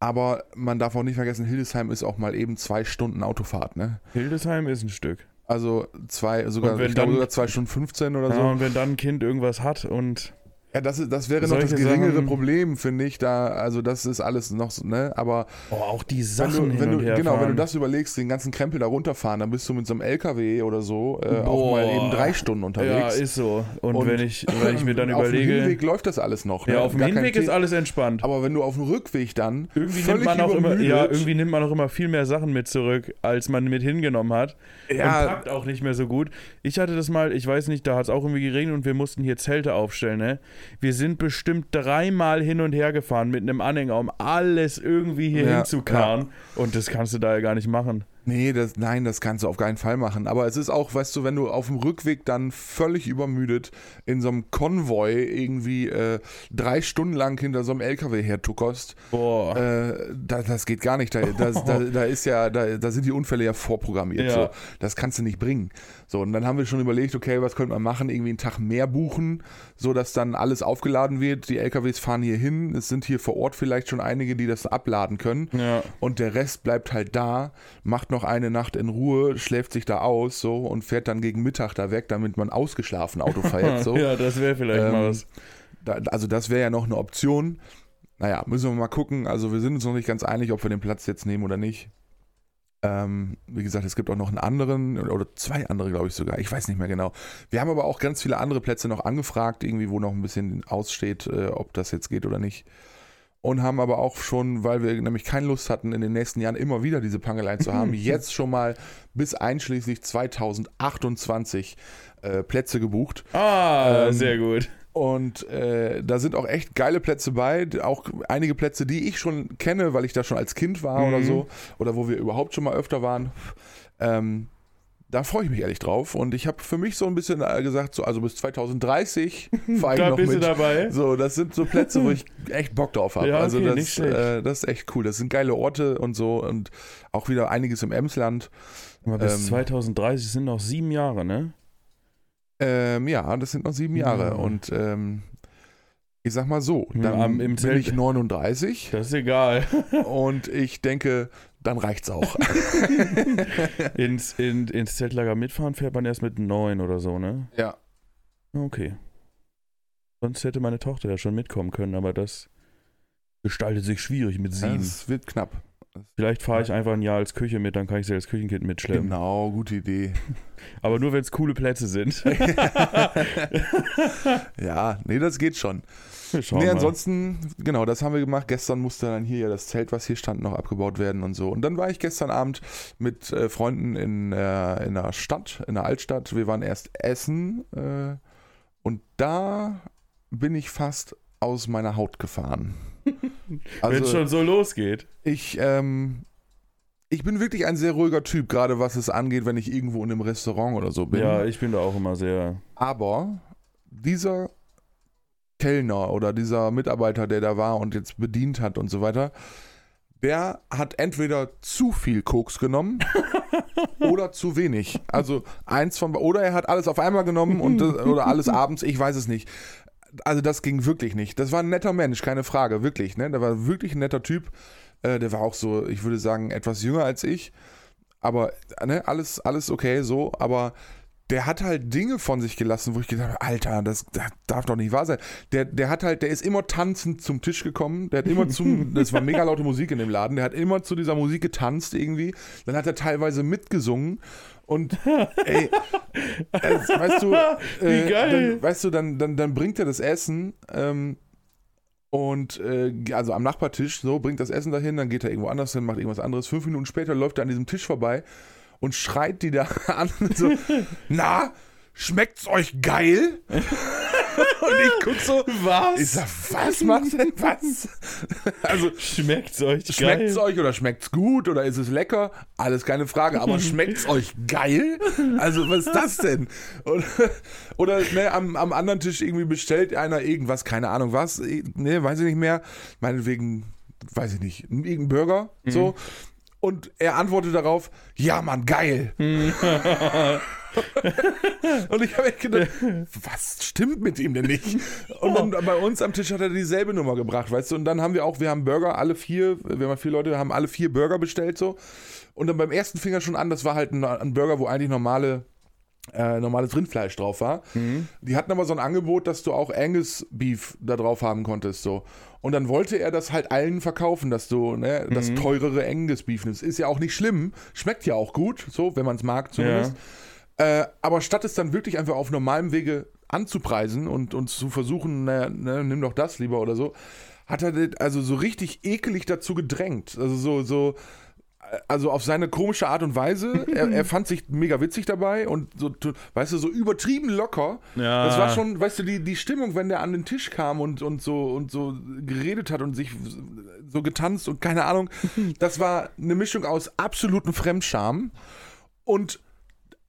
[SPEAKER 1] Aber man darf auch nicht vergessen, Hildesheim ist auch mal eben zwei Stunden Autofahrt, ne?
[SPEAKER 2] Hildesheim ist ein Stück.
[SPEAKER 1] Also zwei, sogar, ich glaube sogar zwei Stunden 15 oder
[SPEAKER 2] Ja,
[SPEAKER 1] so.
[SPEAKER 2] und wenn dann ein Kind irgendwas hat und
[SPEAKER 1] Ja, das, das wäre noch das
[SPEAKER 2] Solche
[SPEAKER 1] geringere
[SPEAKER 2] Sachen-
[SPEAKER 1] Problem, finde ich. Da, also das ist alles noch so, ne? Aber
[SPEAKER 2] Oh, auch die
[SPEAKER 1] wenn
[SPEAKER 2] Sachen
[SPEAKER 1] du, wenn du,
[SPEAKER 2] und her
[SPEAKER 1] genau, wenn du das überlegst, den ganzen Krempel da runterfahren, dann bist du mit so einem LKW oder so äh, auch mal eben drei Stunden
[SPEAKER 2] Ja,
[SPEAKER 1] unterwegs.
[SPEAKER 2] ist so. Und,
[SPEAKER 1] Und
[SPEAKER 2] wenn, ich, wenn ich mir dann
[SPEAKER 1] auf dem
[SPEAKER 2] überlege,
[SPEAKER 1] Hinweg läuft das alles noch.
[SPEAKER 2] ja,
[SPEAKER 1] ne?
[SPEAKER 2] auf dem Hinweg ist alles entspannt.
[SPEAKER 1] Aber wenn du auf dem Rückweg dann
[SPEAKER 2] Irgendwie nimmt, man auch immer, ja, irgendwie nimmt man auch immer viel mehr Sachen mit zurück, als man mit hingenommen hat. Und
[SPEAKER 1] ja,
[SPEAKER 2] packt auch nicht mehr so gut. Ich hatte das mal, ich weiß nicht, da hat es auch irgendwie geregnet und wir mussten hier Zelte aufstellen. Ne? Wir sind bestimmt dreimal hin und her gefahren mit einem Anhänger, um alles irgendwie hier
[SPEAKER 1] Ja,
[SPEAKER 2] hinzukarren. Und das kannst du da ja gar nicht machen.
[SPEAKER 1] Nee, das, nein, das kannst du auf keinen Fall machen. Aber es ist auch, weißt du, wenn du auf dem Rückweg dann völlig übermüdet in so einem Konvoi irgendwie äh, drei Stunden lang hinter so einem LKW hertuckerst,
[SPEAKER 2] Boah.
[SPEAKER 1] äh, da, das geht gar nicht. Da, das, da, da ist ja, da, da sind die Unfälle ja vorprogrammiert.
[SPEAKER 2] Ja.
[SPEAKER 1] So. Das kannst du nicht bringen. So, und dann haben wir schon überlegt, okay, was könnte man machen? Irgendwie einen Tag mehr buchen, so dass dann alles aufgeladen wird. Die LKWs fahren hier hin. Es sind hier vor Ort vielleicht schon einige, die das abladen können.
[SPEAKER 2] ja.
[SPEAKER 1] Und der Rest bleibt halt da, macht noch eine Nacht in Ruhe, schläft sich da aus so und fährt dann gegen Mittag da weg, damit man ausgeschlafen Auto fährt. So.
[SPEAKER 2] ja, das wäre vielleicht
[SPEAKER 1] Ähm,
[SPEAKER 2] mal was.
[SPEAKER 1] Da, also das wäre ja noch eine Option. Naja, müssen wir mal gucken. Also wir sind uns noch nicht ganz einig, ob wir den Platz jetzt nehmen oder nicht. Ähm, wie gesagt, es gibt auch noch einen anderen oder zwei andere, glaube ich sogar. Ich weiß nicht mehr genau. Wir haben aber auch ganz viele andere Plätze noch angefragt, irgendwie, wo noch ein bisschen aussteht, äh, ob das jetzt geht oder nicht. Und haben aber auch schon, weil wir nämlich keine Lust hatten, in den nächsten Jahren immer wieder diese Pangeleien zu haben, jetzt schon mal bis einschließlich 2028 äh, Plätze gebucht.
[SPEAKER 2] Ah,
[SPEAKER 1] ähm,
[SPEAKER 2] sehr gut.
[SPEAKER 1] Und äh, da sind auch echt geile Plätze bei, auch einige Plätze, die ich schon kenne, weil ich da schon als Kind war oder
[SPEAKER 2] Mhm.
[SPEAKER 1] so, oder wo wir überhaupt schon mal öfter waren. Ähm, da freue ich mich ehrlich drauf. Und ich habe für mich so ein bisschen äh, gesagt, so, also bis 2030 fahre ich
[SPEAKER 2] Da
[SPEAKER 1] noch
[SPEAKER 2] bist
[SPEAKER 1] mit.
[SPEAKER 2] du dabei.
[SPEAKER 1] So, das sind so Plätze, wo ich echt Bock drauf habe.
[SPEAKER 2] Ja, okay,
[SPEAKER 1] also das, äh, das ist echt cool. Das sind geile Orte und so und auch wieder einiges im Emsland.
[SPEAKER 2] Aber bis
[SPEAKER 1] ähm,
[SPEAKER 2] 2030 sind noch sieben Jahre, ne?
[SPEAKER 1] Ähm, ja, das sind noch sieben Jahre.
[SPEAKER 2] Ja.
[SPEAKER 1] Und ähm, ich sag mal so,
[SPEAKER 2] Ja,
[SPEAKER 1] dann
[SPEAKER 2] im
[SPEAKER 1] bin
[SPEAKER 2] Zelt-
[SPEAKER 1] ich 39
[SPEAKER 2] Das ist egal.
[SPEAKER 1] und ich denke, dann reicht's auch.
[SPEAKER 2] ins, in, ins Zeltlager mitfahren fährt man erst mit neun oder so, ne?
[SPEAKER 1] ja.
[SPEAKER 2] Okay. Sonst hätte meine Tochter ja schon mitkommen können, aber das gestaltet sich schwierig mit sieben.
[SPEAKER 1] Es wird knapp.
[SPEAKER 2] Vielleicht fahre ich einfach ein Jahr als Küche mit, dann kann ich sie als Küchenkind mitschleppen.
[SPEAKER 1] Genau, gute Idee.
[SPEAKER 2] Aber nur, wenn es coole Plätze sind.
[SPEAKER 1] Ja, nee, das geht schon.
[SPEAKER 2] Schauen
[SPEAKER 1] nee,
[SPEAKER 2] mal.
[SPEAKER 1] ansonsten, genau, das haben wir gemacht. Gestern musste dann hier ja das Zelt, was hier stand, noch abgebaut werden und so. Und dann war ich gestern Abend mit äh, Freunden in, äh, in der Stadt, in der Altstadt. Wir waren erst essen äh, und da bin ich fast aus meiner Haut gefahren.
[SPEAKER 2] Wenn es
[SPEAKER 1] Also
[SPEAKER 2] schon so losgeht.
[SPEAKER 1] ich, ähm, ich bin wirklich ein sehr ruhiger Typ, gerade was es angeht, wenn ich irgendwo in einem Restaurant oder so bin.
[SPEAKER 2] Ja, ich bin da auch immer sehr.
[SPEAKER 1] Aber dieser Kellner oder dieser Mitarbeiter, der da war und jetzt bedient hat und so weiter, der hat entweder zu viel Koks genommen oder zu wenig. Also eins von oder er hat alles auf einmal genommen und das- oder alles abends, ich weiß es nicht. Also das ging wirklich nicht. Das war ein netter Mensch, keine Frage, wirklich. Ne? Der war wirklich ein netter Typ. Äh, der war auch so, ich würde sagen, etwas jünger als ich. Aber ne, alles, alles okay so. Aber der hat halt Dinge von sich gelassen, wo ich gedacht habe, Alter, das, das darf doch nicht wahr sein. Der, der hat halt, der ist immer tanzend zum Tisch gekommen. Der hat immer zum, das war mega laute Musik in dem Laden. Der hat immer zu dieser Musik getanzt irgendwie. Dann hat er teilweise mitgesungen. Und ey, äh, weißt du, äh,
[SPEAKER 2] Wie geil.
[SPEAKER 1] Dann, weißt du, dann, dann, dann bringt er das Essen ähm, und äh, also am Nachbartisch, so bringt das Essen dahin, dann geht er irgendwo anders hin, macht irgendwas anderes. Fünf Minuten später läuft er an diesem Tisch vorbei und schreit die da an, so, na, schmeckt's euch geil? und ich guck so,
[SPEAKER 2] Was?
[SPEAKER 1] ich sag, was macht denn was? also,
[SPEAKER 2] Schmeckt's euch
[SPEAKER 1] Schmeckt's
[SPEAKER 2] geil?
[SPEAKER 1] euch oder schmeckt's gut oder ist es lecker? Alles keine Frage, aber schmeckt's euch geil? Also, was ist das denn? Und, oder ne, am, am anderen Tisch irgendwie bestellt einer irgendwas, keine Ahnung was, ne, weiß ich nicht mehr. Meinetwegen, weiß ich nicht, irgendein Burger, so. Und er antwortet darauf, ja Mann, geil. Und ich habe echt gedacht, was stimmt mit ihm denn nicht? Und dann bei uns am Tisch hat er dieselbe Nummer gebracht, weißt du? Und dann haben wir auch, wir haben Burger, alle vier, wir haben ja vier Leute, haben alle vier Burger bestellt so. Und dann beim ersten Finger schon an, das war halt ein, ein Burger, wo eigentlich normale äh, normales Rindfleisch drauf war.
[SPEAKER 2] Mhm.
[SPEAKER 1] Die hatten aber so ein Angebot, dass du auch Angus Beef da drauf haben konntest. So. Und dann wollte er das halt allen verkaufen, dass du ne, das
[SPEAKER 2] Mhm.
[SPEAKER 1] teurere Angus Beef nimmst. Ist ja auch nicht schlimm, schmeckt ja auch gut, so, wenn man es mag zumindest. Äh, aber statt es dann wirklich einfach auf normalem Wege anzupreisen und, und zu versuchen, ne, ne, nimm doch das lieber oder so, hat er das also so richtig ekelig dazu gedrängt. Also so, so, also auf seine komische Art und Weise. er, er fand sich mega witzig dabei und so, weißt du, so übertrieben locker.
[SPEAKER 2] Ja.
[SPEAKER 1] Das war schon, weißt du, die, die Stimmung, wenn der an den Tisch kam und, und so und so geredet hat und sich so getanzt und keine Ahnung, das war eine Mischung aus absolutem Fremdscham und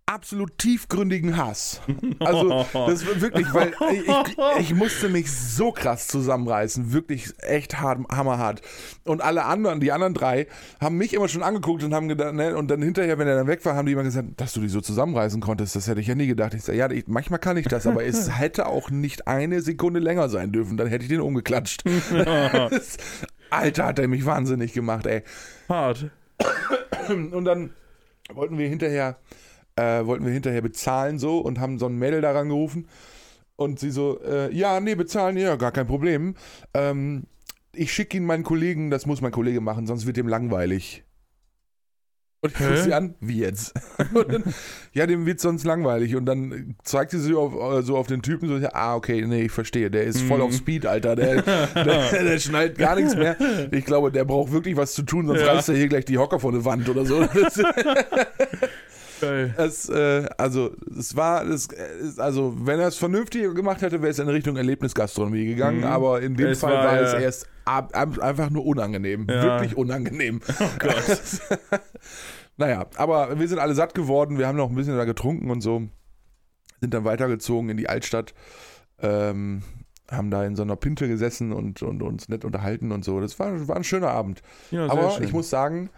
[SPEAKER 1] absolut tiefgründigen Hass. Also, das war wirklich, weil ich, ich, musste mich so krass zusammenreißen, wirklich echt hart, hammerhart. Und alle anderen, die anderen drei, haben mich immer schon angeguckt und haben gedacht, ne, und dann hinterher, wenn er dann weg war, haben die immer gesagt, dass du dich so zusammenreißen konntest, das hätte ich ja nie gedacht. Ich sage, ja, ich, manchmal kann ich das, aber es hätte auch nicht eine Sekunde länger sein dürfen, dann hätte ich den umgeklatscht. Alter, hat er mich wahnsinnig gemacht, ey.
[SPEAKER 2] Hart.
[SPEAKER 1] Und dann wollten wir hinterher, äh, wollten wir hinterher bezahlen so und haben so ein Mädel daran gerufen. Und sie so, äh, ja, nee, bezahlen, ja, gar kein Problem. Ähm, ich schicke ihn meinen Kollegen, das muss mein Kollege machen, sonst wird ihm langweilig. Und ich gucke sie an, wie jetzt? Dann, ja, dem wird sonst langweilig. Und dann zeigt sie so auf, äh, so auf den Typen, so, ah, okay, nee, ich verstehe, der ist voll
[SPEAKER 2] Mhm.
[SPEAKER 1] auf Speed, Alter, der, der, der schnallt gar nichts mehr. Ich glaube, der braucht wirklich was zu tun, sonst
[SPEAKER 2] Ja.
[SPEAKER 1] reißt er hier gleich die Hocker vor eine Wand oder so.
[SPEAKER 2] Geil.
[SPEAKER 1] es, äh, also, es war, es, ist, also, wenn er es vernünftig gemacht hätte, wäre es in Richtung Erlebnisgastronomie gegangen,
[SPEAKER 2] Mhm.
[SPEAKER 1] aber in dem
[SPEAKER 2] Es
[SPEAKER 1] Fall
[SPEAKER 2] war,
[SPEAKER 1] war, es
[SPEAKER 2] ja-
[SPEAKER 1] erst ab, ab, einfach nur unangenehm.
[SPEAKER 2] Ja.
[SPEAKER 1] Wirklich unangenehm.
[SPEAKER 2] Oh Gott.
[SPEAKER 1] naja, aber wir sind alle satt geworden, wir haben noch ein bisschen da getrunken und so, sind dann weitergezogen in die Altstadt, ähm, haben da in so einer Pinte gesessen und, und uns nett unterhalten und so. Das war, war ein schöner Abend.
[SPEAKER 2] Ja,
[SPEAKER 1] Aber
[SPEAKER 2] schön.
[SPEAKER 1] ich muss sagen,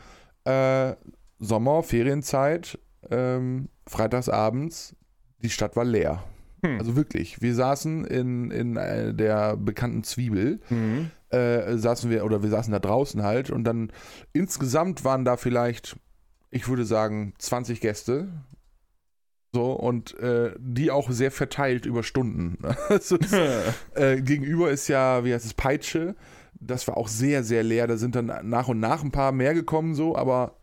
[SPEAKER 1] äh, Sommer, Ferienzeit, ähm, freitagsabends, die Stadt war leer.
[SPEAKER 2] Hm.
[SPEAKER 1] Also wirklich. Wir saßen in, in äh, der bekannten Zwiebel,
[SPEAKER 2] Mhm.
[SPEAKER 1] äh, saßen wir, oder wir saßen da draußen halt und dann insgesamt waren da vielleicht, ich würde sagen, 20 Gäste. So, und äh, die auch sehr verteilt über Stunden. Also, äh, gegenüber ist ja, wie heißt es, Peitsche. Das war auch sehr, sehr leer. Da sind dann nach und nach ein paar mehr gekommen, so, aber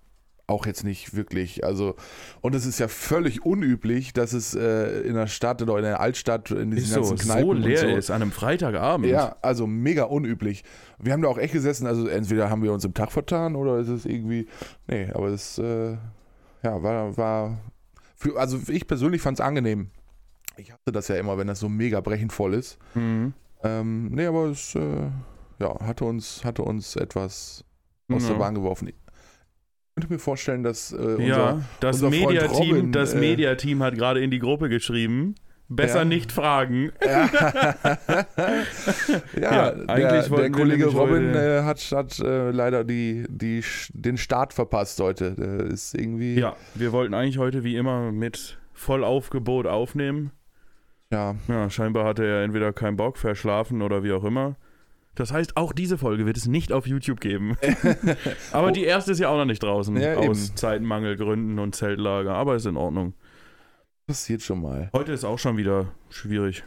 [SPEAKER 1] auch jetzt nicht wirklich. Also, und es ist ja völlig unüblich, dass es äh, in der Stadt oder in der Altstadt, in diesen
[SPEAKER 2] Ist so,
[SPEAKER 1] ganzen Kneipen
[SPEAKER 2] so leer
[SPEAKER 1] so,
[SPEAKER 2] ist an einem Freitagabend.
[SPEAKER 1] ja, also mega unüblich. Wir haben da auch echt gesessen, also entweder haben wir uns im Tag vertan oder ist es irgendwie. Nee, aber es äh, ja, war, war für, also ich persönlich fand es angenehm. Ich hasse das ja immer, wenn das so mega brechend voll ist.
[SPEAKER 2] Mhm.
[SPEAKER 1] Ähm, nee, aber es äh, ja, hatte uns, hatte uns etwas aus der
[SPEAKER 2] Ja.
[SPEAKER 1] Bahn geworfen. Ich könnte mir vorstellen, dass äh, unser,
[SPEAKER 2] ja, das
[SPEAKER 1] unser Freund
[SPEAKER 2] Mediateam,
[SPEAKER 1] Robin,
[SPEAKER 2] das
[SPEAKER 1] äh,
[SPEAKER 2] Mediateam hat gerade in die Gruppe geschrieben. Besser
[SPEAKER 1] Ja.
[SPEAKER 2] nicht fragen.
[SPEAKER 1] ja,
[SPEAKER 2] Ja,
[SPEAKER 1] der, der Kollege Robin äh, hat, hat äh, leider die, die, den Start verpasst heute. Der ist irgendwie.
[SPEAKER 2] Ja, wir wollten eigentlich heute wie immer mit Vollaufgebot aufnehmen.
[SPEAKER 1] ja.
[SPEAKER 2] Ja, scheinbar hatte er entweder keinen Bock, verschlafen oder wie auch immer. Das heißt, auch diese Folge wird es nicht auf YouTube geben. Aber
[SPEAKER 1] Oh.
[SPEAKER 2] die erste ist ja auch noch nicht draußen.
[SPEAKER 1] Ja,
[SPEAKER 2] aus
[SPEAKER 1] eben.
[SPEAKER 2] Zeitmangelgründen und Zeltlager. Aber ist in Ordnung.
[SPEAKER 1] Passiert schon mal.
[SPEAKER 2] Heute ist auch schon wieder schwierig.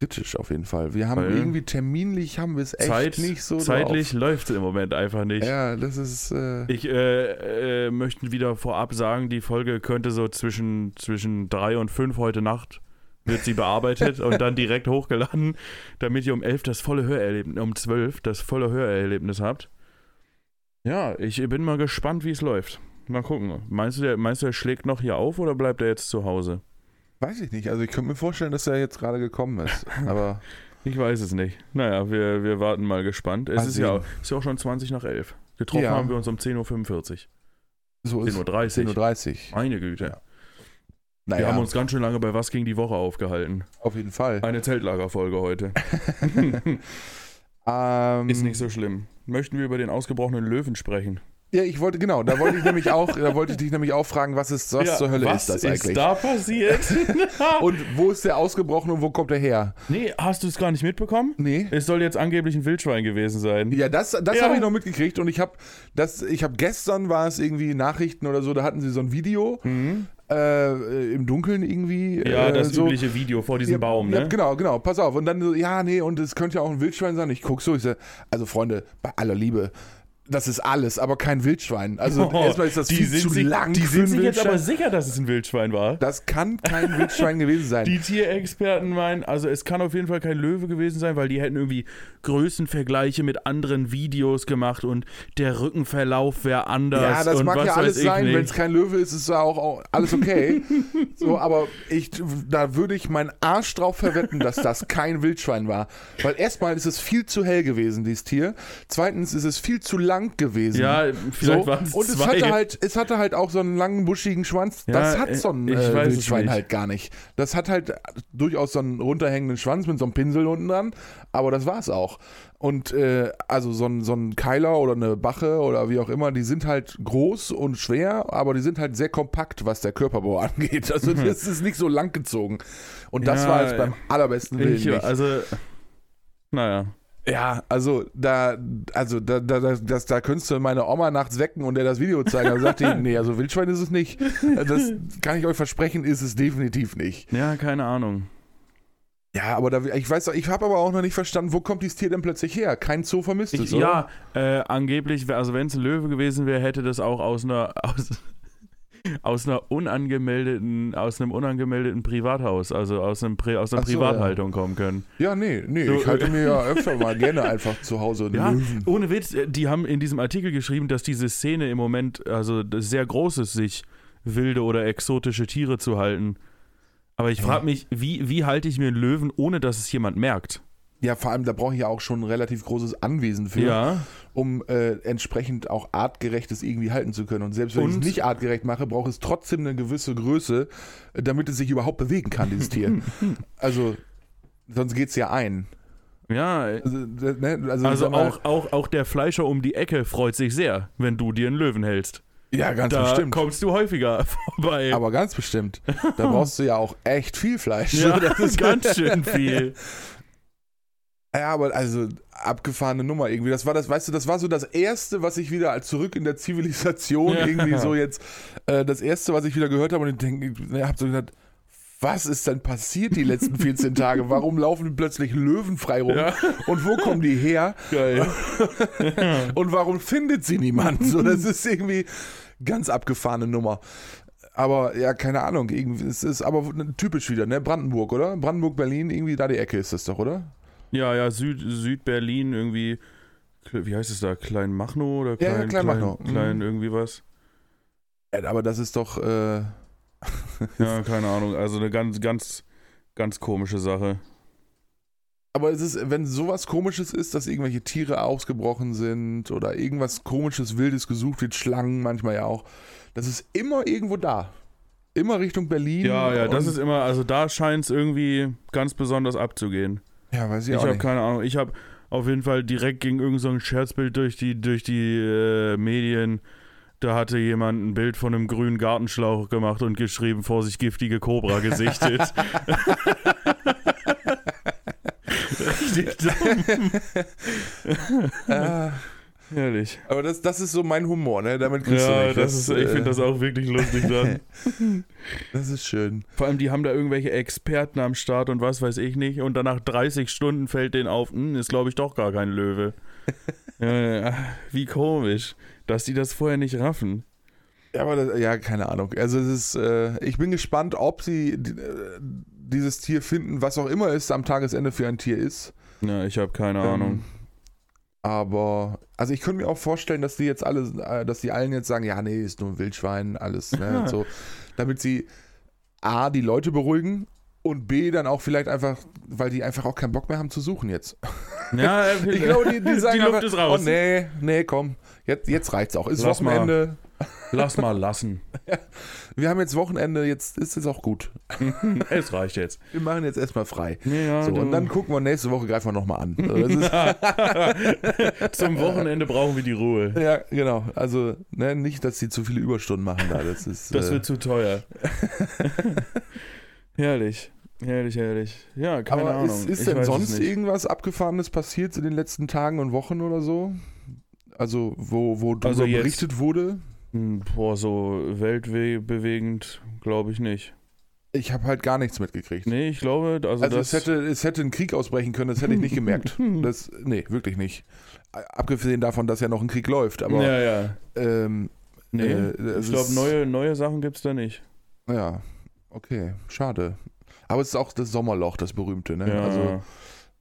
[SPEAKER 1] Kritisch auf jeden Fall. Wir haben
[SPEAKER 2] Weil-
[SPEAKER 1] irgendwie terminlich haben wir es echt
[SPEAKER 2] Zeit-
[SPEAKER 1] nicht so
[SPEAKER 2] Zeitlich läuft es im Moment einfach nicht.
[SPEAKER 1] Ja, das ist. Äh,
[SPEAKER 2] Ich äh, äh, möchte wieder vorab sagen, die Folge könnte so zwischen, zwischen drei und fünf heute Nacht wird sie bearbeitet und dann direkt hochgeladen, damit ihr um elf das volle Hörerlebnis, um zwölf das volle Hörerlebnis habt. Ja, ich bin mal gespannt, wie es läuft. Mal gucken. Meinst du, der, meinst du, er schlägt noch hier auf oder bleibt er jetzt zu Hause?
[SPEAKER 1] weiß ich nicht. Also ich könnte mir vorstellen, dass er jetzt gerade gekommen ist. Aber
[SPEAKER 2] Ich weiß es nicht. Naja, wir, wir warten mal gespannt. Es ist ja, ist ja auch schon 20 nach 11. Getroffen
[SPEAKER 1] Ja.
[SPEAKER 2] haben wir uns um 10.45 Uhr.
[SPEAKER 1] so ist
[SPEAKER 2] 10.30 Uhr.
[SPEAKER 1] 10.30 Uhr.
[SPEAKER 2] Meine Güte.
[SPEAKER 1] Ja.
[SPEAKER 2] Wir
[SPEAKER 1] Naja,
[SPEAKER 2] haben uns ganz schön lange bei Was ging die Woche aufgehalten.
[SPEAKER 1] auf jeden Fall.
[SPEAKER 2] Eine Zeltlagerfolge heute.
[SPEAKER 1] Ähm,
[SPEAKER 2] Ist nicht so schlimm. Möchten wir über den ausgebrochenen Löwen sprechen?
[SPEAKER 1] Ja, ich wollte, genau, da wollte ich nämlich auch, da wollte ich dich nämlich auch fragen, was ist, was zur Hölle
[SPEAKER 2] was
[SPEAKER 1] ist das eigentlich?
[SPEAKER 2] da passiert?
[SPEAKER 1] Und wo ist der ausgebrochen und wo kommt er her?
[SPEAKER 2] nee, hast du es gar nicht mitbekommen?
[SPEAKER 1] Nee.
[SPEAKER 2] Es soll jetzt angeblich ein Wildschwein gewesen sein.
[SPEAKER 1] Ja, das, das
[SPEAKER 2] Ja.
[SPEAKER 1] habe ich noch mitgekriegt und ich habe das, ich habe gestern war es irgendwie Nachrichten oder so, da hatten sie so ein Video
[SPEAKER 2] Mhm.
[SPEAKER 1] Äh, im Dunkeln irgendwie.
[SPEAKER 2] Ja,
[SPEAKER 1] äh,
[SPEAKER 2] das
[SPEAKER 1] so.
[SPEAKER 2] übliche Video vor diesem
[SPEAKER 1] Ja,
[SPEAKER 2] Baum,
[SPEAKER 1] ja,
[SPEAKER 2] ne?
[SPEAKER 1] genau, genau, pass auf. Und dann so, ja, nee, und es könnte ja auch ein Wildschwein sein. Ich guck so, ich sag, also Freunde, bei aller Liebe, das ist alles, aber kein Wildschwein. Also
[SPEAKER 2] Oh,
[SPEAKER 1] erstmal ist das viel zu
[SPEAKER 2] sich,
[SPEAKER 1] lang
[SPEAKER 2] Die sind sich jetzt aber sicher, dass es ein Wildschwein war.
[SPEAKER 1] Das kann kein Wildschwein gewesen sein.
[SPEAKER 2] Die Tierexperten meinen, also es kann auf jeden Fall kein Löwe gewesen sein, weil die hätten irgendwie Größenvergleiche mit anderen Videos gemacht und der Rückenverlauf wäre anders.
[SPEAKER 1] Ja, das mag ja alles sein. Wenn es kein Löwe ist, ist ja auch, auch alles okay. so, aber ich, da würde ich meinen Arsch drauf verwetten, dass das kein Wildschwein war. Weil erstmal ist es viel zu hell gewesen, dieses Tier. Zweitens ist es viel zu lang gewesen.
[SPEAKER 2] Ja, vielleicht
[SPEAKER 1] so.
[SPEAKER 2] waren es
[SPEAKER 1] Und es
[SPEAKER 2] zwei.
[SPEAKER 1] hatte, halt, es hatte halt auch so einen langen, buschigen Schwanz.
[SPEAKER 2] Ja,
[SPEAKER 1] das hat
[SPEAKER 2] äh,
[SPEAKER 1] so ein äh,
[SPEAKER 2] es
[SPEAKER 1] Wildschwein halt gar nicht. Das hat halt durchaus so einen runterhängenden Schwanz mit so einem Pinsel unten dran. Aber das war's auch. Und äh, also so ein, so ein Keiler oder eine Bache oder wie auch immer, die sind halt groß und schwer, aber die sind halt sehr kompakt, was der Körperbau angeht. Also das ist nicht so lang gezogen. Und das
[SPEAKER 2] Ja,
[SPEAKER 1] war es beim allerbesten Willen
[SPEAKER 2] ich,
[SPEAKER 1] nicht.
[SPEAKER 2] also, naja.
[SPEAKER 1] Ja, also da, also da, da, da, das, da könntest du meine Oma nachts wecken und der das Video zeigen. Dann sagt die, nee, also Wildschwein ist es nicht. Das kann ich euch versprechen, ist es definitiv nicht.
[SPEAKER 2] Ja, keine Ahnung.
[SPEAKER 1] Ja, aber da, ich weiß, ich habe aber auch noch nicht verstanden, wo kommt dieses Tier denn plötzlich her? Kein Zoo vermisst es,
[SPEAKER 2] Ich,
[SPEAKER 1] oder?
[SPEAKER 2] ja, äh, angeblich, also wenn es ein Löwe gewesen wäre, hätte das auch aus einer aus, aus einer unangemeldeten, aus einem unangemeldeten Privathaus, also aus einem Pri aus einer
[SPEAKER 1] Ach so,
[SPEAKER 2] Privathaltung kommen können.
[SPEAKER 1] Ja, nee, nee,
[SPEAKER 2] So,
[SPEAKER 1] ich halte mir ja öfter mal gerne einfach zu Hause einen
[SPEAKER 2] Ja,
[SPEAKER 1] Löwen.
[SPEAKER 2] ohne Witz, äh, die haben in diesem Artikel geschrieben, dass diese Szene im Moment also sehr groß ist, sich wilde oder exotische Tiere zu halten. Aber ich
[SPEAKER 1] Ja.
[SPEAKER 2] frage mich, wie, wie halte ich mir einen Löwen, ohne dass es jemand merkt?
[SPEAKER 1] Ja, vor allem, da brauche ich ja auch schon ein relativ großes Anwesen für,
[SPEAKER 2] Ja.
[SPEAKER 1] um äh, entsprechend auch artgerechtes irgendwie halten zu können. Und selbst wenn ich es nicht artgerecht mache, braucht es trotzdem eine gewisse Größe, damit es sich überhaupt bewegen kann, dieses Tier. also, sonst geht es ja ein.
[SPEAKER 2] Ja,
[SPEAKER 1] Also, ne, also,
[SPEAKER 2] also auch, auch, auch der Fleischer um die Ecke freut sich sehr, wenn du dir einen Löwen hältst.
[SPEAKER 1] Ja, ganz
[SPEAKER 2] Da
[SPEAKER 1] bestimmt.
[SPEAKER 2] kommst du häufiger vorbei.
[SPEAKER 1] Aber ganz bestimmt. Da brauchst du ja auch echt viel Fleisch.
[SPEAKER 2] ja,
[SPEAKER 1] Das ist
[SPEAKER 2] ganz schön viel.
[SPEAKER 1] Ja, aber also abgefahrene Nummer irgendwie. Das war das, weißt du, das war so das erste, was ich wieder als zurück in der Zivilisation
[SPEAKER 2] Ja.
[SPEAKER 1] irgendwie so jetzt äh, das erste, was ich wieder gehört habe und ich denke, ich habe so gedacht, was ist denn passiert die letzten 14 Tage? Warum laufen plötzlich Löwen frei rum?
[SPEAKER 2] Ja.
[SPEAKER 1] Und wo kommen die her?
[SPEAKER 2] Geil.
[SPEAKER 1] Und warum findet sie niemand? So, das ist irgendwie ganz abgefahrene Nummer. Aber ja, keine Ahnung. Irgendwie, es ist aber typisch wieder, ne? Brandenburg, oder? Brandenburg, Berlin, irgendwie da die Ecke ist das doch, oder?
[SPEAKER 2] Ja, ja, Süd, Südberlin irgendwie, wie heißt es da, Kleinmachnow oder
[SPEAKER 1] Ja,
[SPEAKER 2] Klein,
[SPEAKER 1] ja, Kleinmachnow.
[SPEAKER 2] Klein, klein
[SPEAKER 1] Mhm.
[SPEAKER 2] irgendwie was?
[SPEAKER 1] Ja, aber das ist doch. Äh,
[SPEAKER 2] Ja, keine Ahnung, also eine ganz, ganz, ganz komische Sache.
[SPEAKER 1] aber es ist, wenn sowas Komisches ist, dass irgendwelche Tiere ausgebrochen sind oder irgendwas Komisches, Wildes gesucht wird, Schlangen manchmal ja auch, das ist immer irgendwo da. Immer Richtung Berlin.
[SPEAKER 2] Ja, ja, das ist immer, also da scheint es irgendwie ganz besonders abzugehen.
[SPEAKER 1] Ja, weiß ich,
[SPEAKER 2] Ich
[SPEAKER 1] auch
[SPEAKER 2] habe
[SPEAKER 1] nicht.
[SPEAKER 2] keine Ahnung, ich habe auf jeden Fall direkt gegen irgendein so Scherzbild durch die, durch die äh, Medien. Da hatte jemand ein Bild von einem grünen Gartenschlauch gemacht und geschrieben, Vorsicht, giftige Cobra gesichtet. Richtig dumm.
[SPEAKER 1] Ah,
[SPEAKER 2] Herrlich.
[SPEAKER 1] aber das, das ist so mein Humor, ne? Damit kriegst du
[SPEAKER 2] Ja,
[SPEAKER 1] mich.
[SPEAKER 2] das ist, ich
[SPEAKER 1] äh,
[SPEAKER 2] finde das auch wirklich lustig dann.
[SPEAKER 1] Das ist schön.
[SPEAKER 2] Vor allem, die haben da irgendwelche Experten am Start und was weiß ich nicht. Und dann nach 30 Stunden fällt denen auf, hm, ist glaube ich doch gar kein Löwe. ja, wie komisch, dass die das vorher nicht raffen.
[SPEAKER 1] Ja, aber das, ja, keine Ahnung. Also es ist, äh, ich bin gespannt, ob sie äh, dieses Tier finden, was auch immer es am Tagesende für ein Tier ist.
[SPEAKER 2] Ja, ich habe keine
[SPEAKER 1] Ähm,
[SPEAKER 2] Ahnung.
[SPEAKER 1] Aber, also ich könnte mir auch vorstellen, dass die jetzt alle, äh, dass die allen jetzt sagen, ja, nee, ist nur ein Wildschwein, alles, ne, so. Damit sie A, die Leute beruhigen und B, dann auch vielleicht einfach, weil die einfach auch keinen Bock mehr haben zu suchen jetzt.
[SPEAKER 2] Ja,
[SPEAKER 1] Ich glaube, die, die sagen
[SPEAKER 2] die Luft
[SPEAKER 1] einfach,
[SPEAKER 2] ist raus.
[SPEAKER 1] oh nee, nee, komm, jetzt, jetzt reicht's auch. Ist
[SPEAKER 2] Lass mal. Lass mal lassen.
[SPEAKER 1] Wir haben jetzt Wochenende, jetzt ist es auch gut.
[SPEAKER 2] es reicht jetzt.
[SPEAKER 1] Wir machen jetzt erstmal frei.
[SPEAKER 2] Ja,
[SPEAKER 1] So, und dann gucken wir nächste Woche, greifen wir nochmal an. So, das ist,
[SPEAKER 2] Zum Wochenende brauchen wir die Ruhe.
[SPEAKER 1] ja, genau. Also, ne, nicht, dass sie zu viele Überstunden machen da. Das ist.
[SPEAKER 2] Das
[SPEAKER 1] äh,
[SPEAKER 2] wird zu teuer. herrlich. Herrlich, herrlich. Ja, keine
[SPEAKER 1] aber
[SPEAKER 2] Ahnung.
[SPEAKER 1] ist, ist
[SPEAKER 2] Ich
[SPEAKER 1] denn sonst irgendwas Abgefahrenes passiert in den letzten Tagen und Wochen oder so? Also, wo, wo drüber
[SPEAKER 2] Also
[SPEAKER 1] berichtet wurde?
[SPEAKER 2] Hm, Boah, so weltbewegend glaube ich nicht.
[SPEAKER 1] Ich habe halt gar nichts mitgekriegt.
[SPEAKER 2] Nee, ich glaube, also,
[SPEAKER 1] Also es hätte, es hätte ein Krieg ausbrechen können, das hätte ich nicht gemerkt. Das, nee, wirklich nicht. Abgesehen davon, dass ja noch ein Krieg läuft, aber
[SPEAKER 2] ja, ja.
[SPEAKER 1] ähm,
[SPEAKER 2] Nee,
[SPEAKER 1] äh, es
[SPEAKER 2] ich glaube, neue, neue Sachen gibt es da nicht.
[SPEAKER 1] ja, okay, schade. Aber es ist auch das Sommerloch, das berühmte, ne?
[SPEAKER 2] Ja.
[SPEAKER 1] Also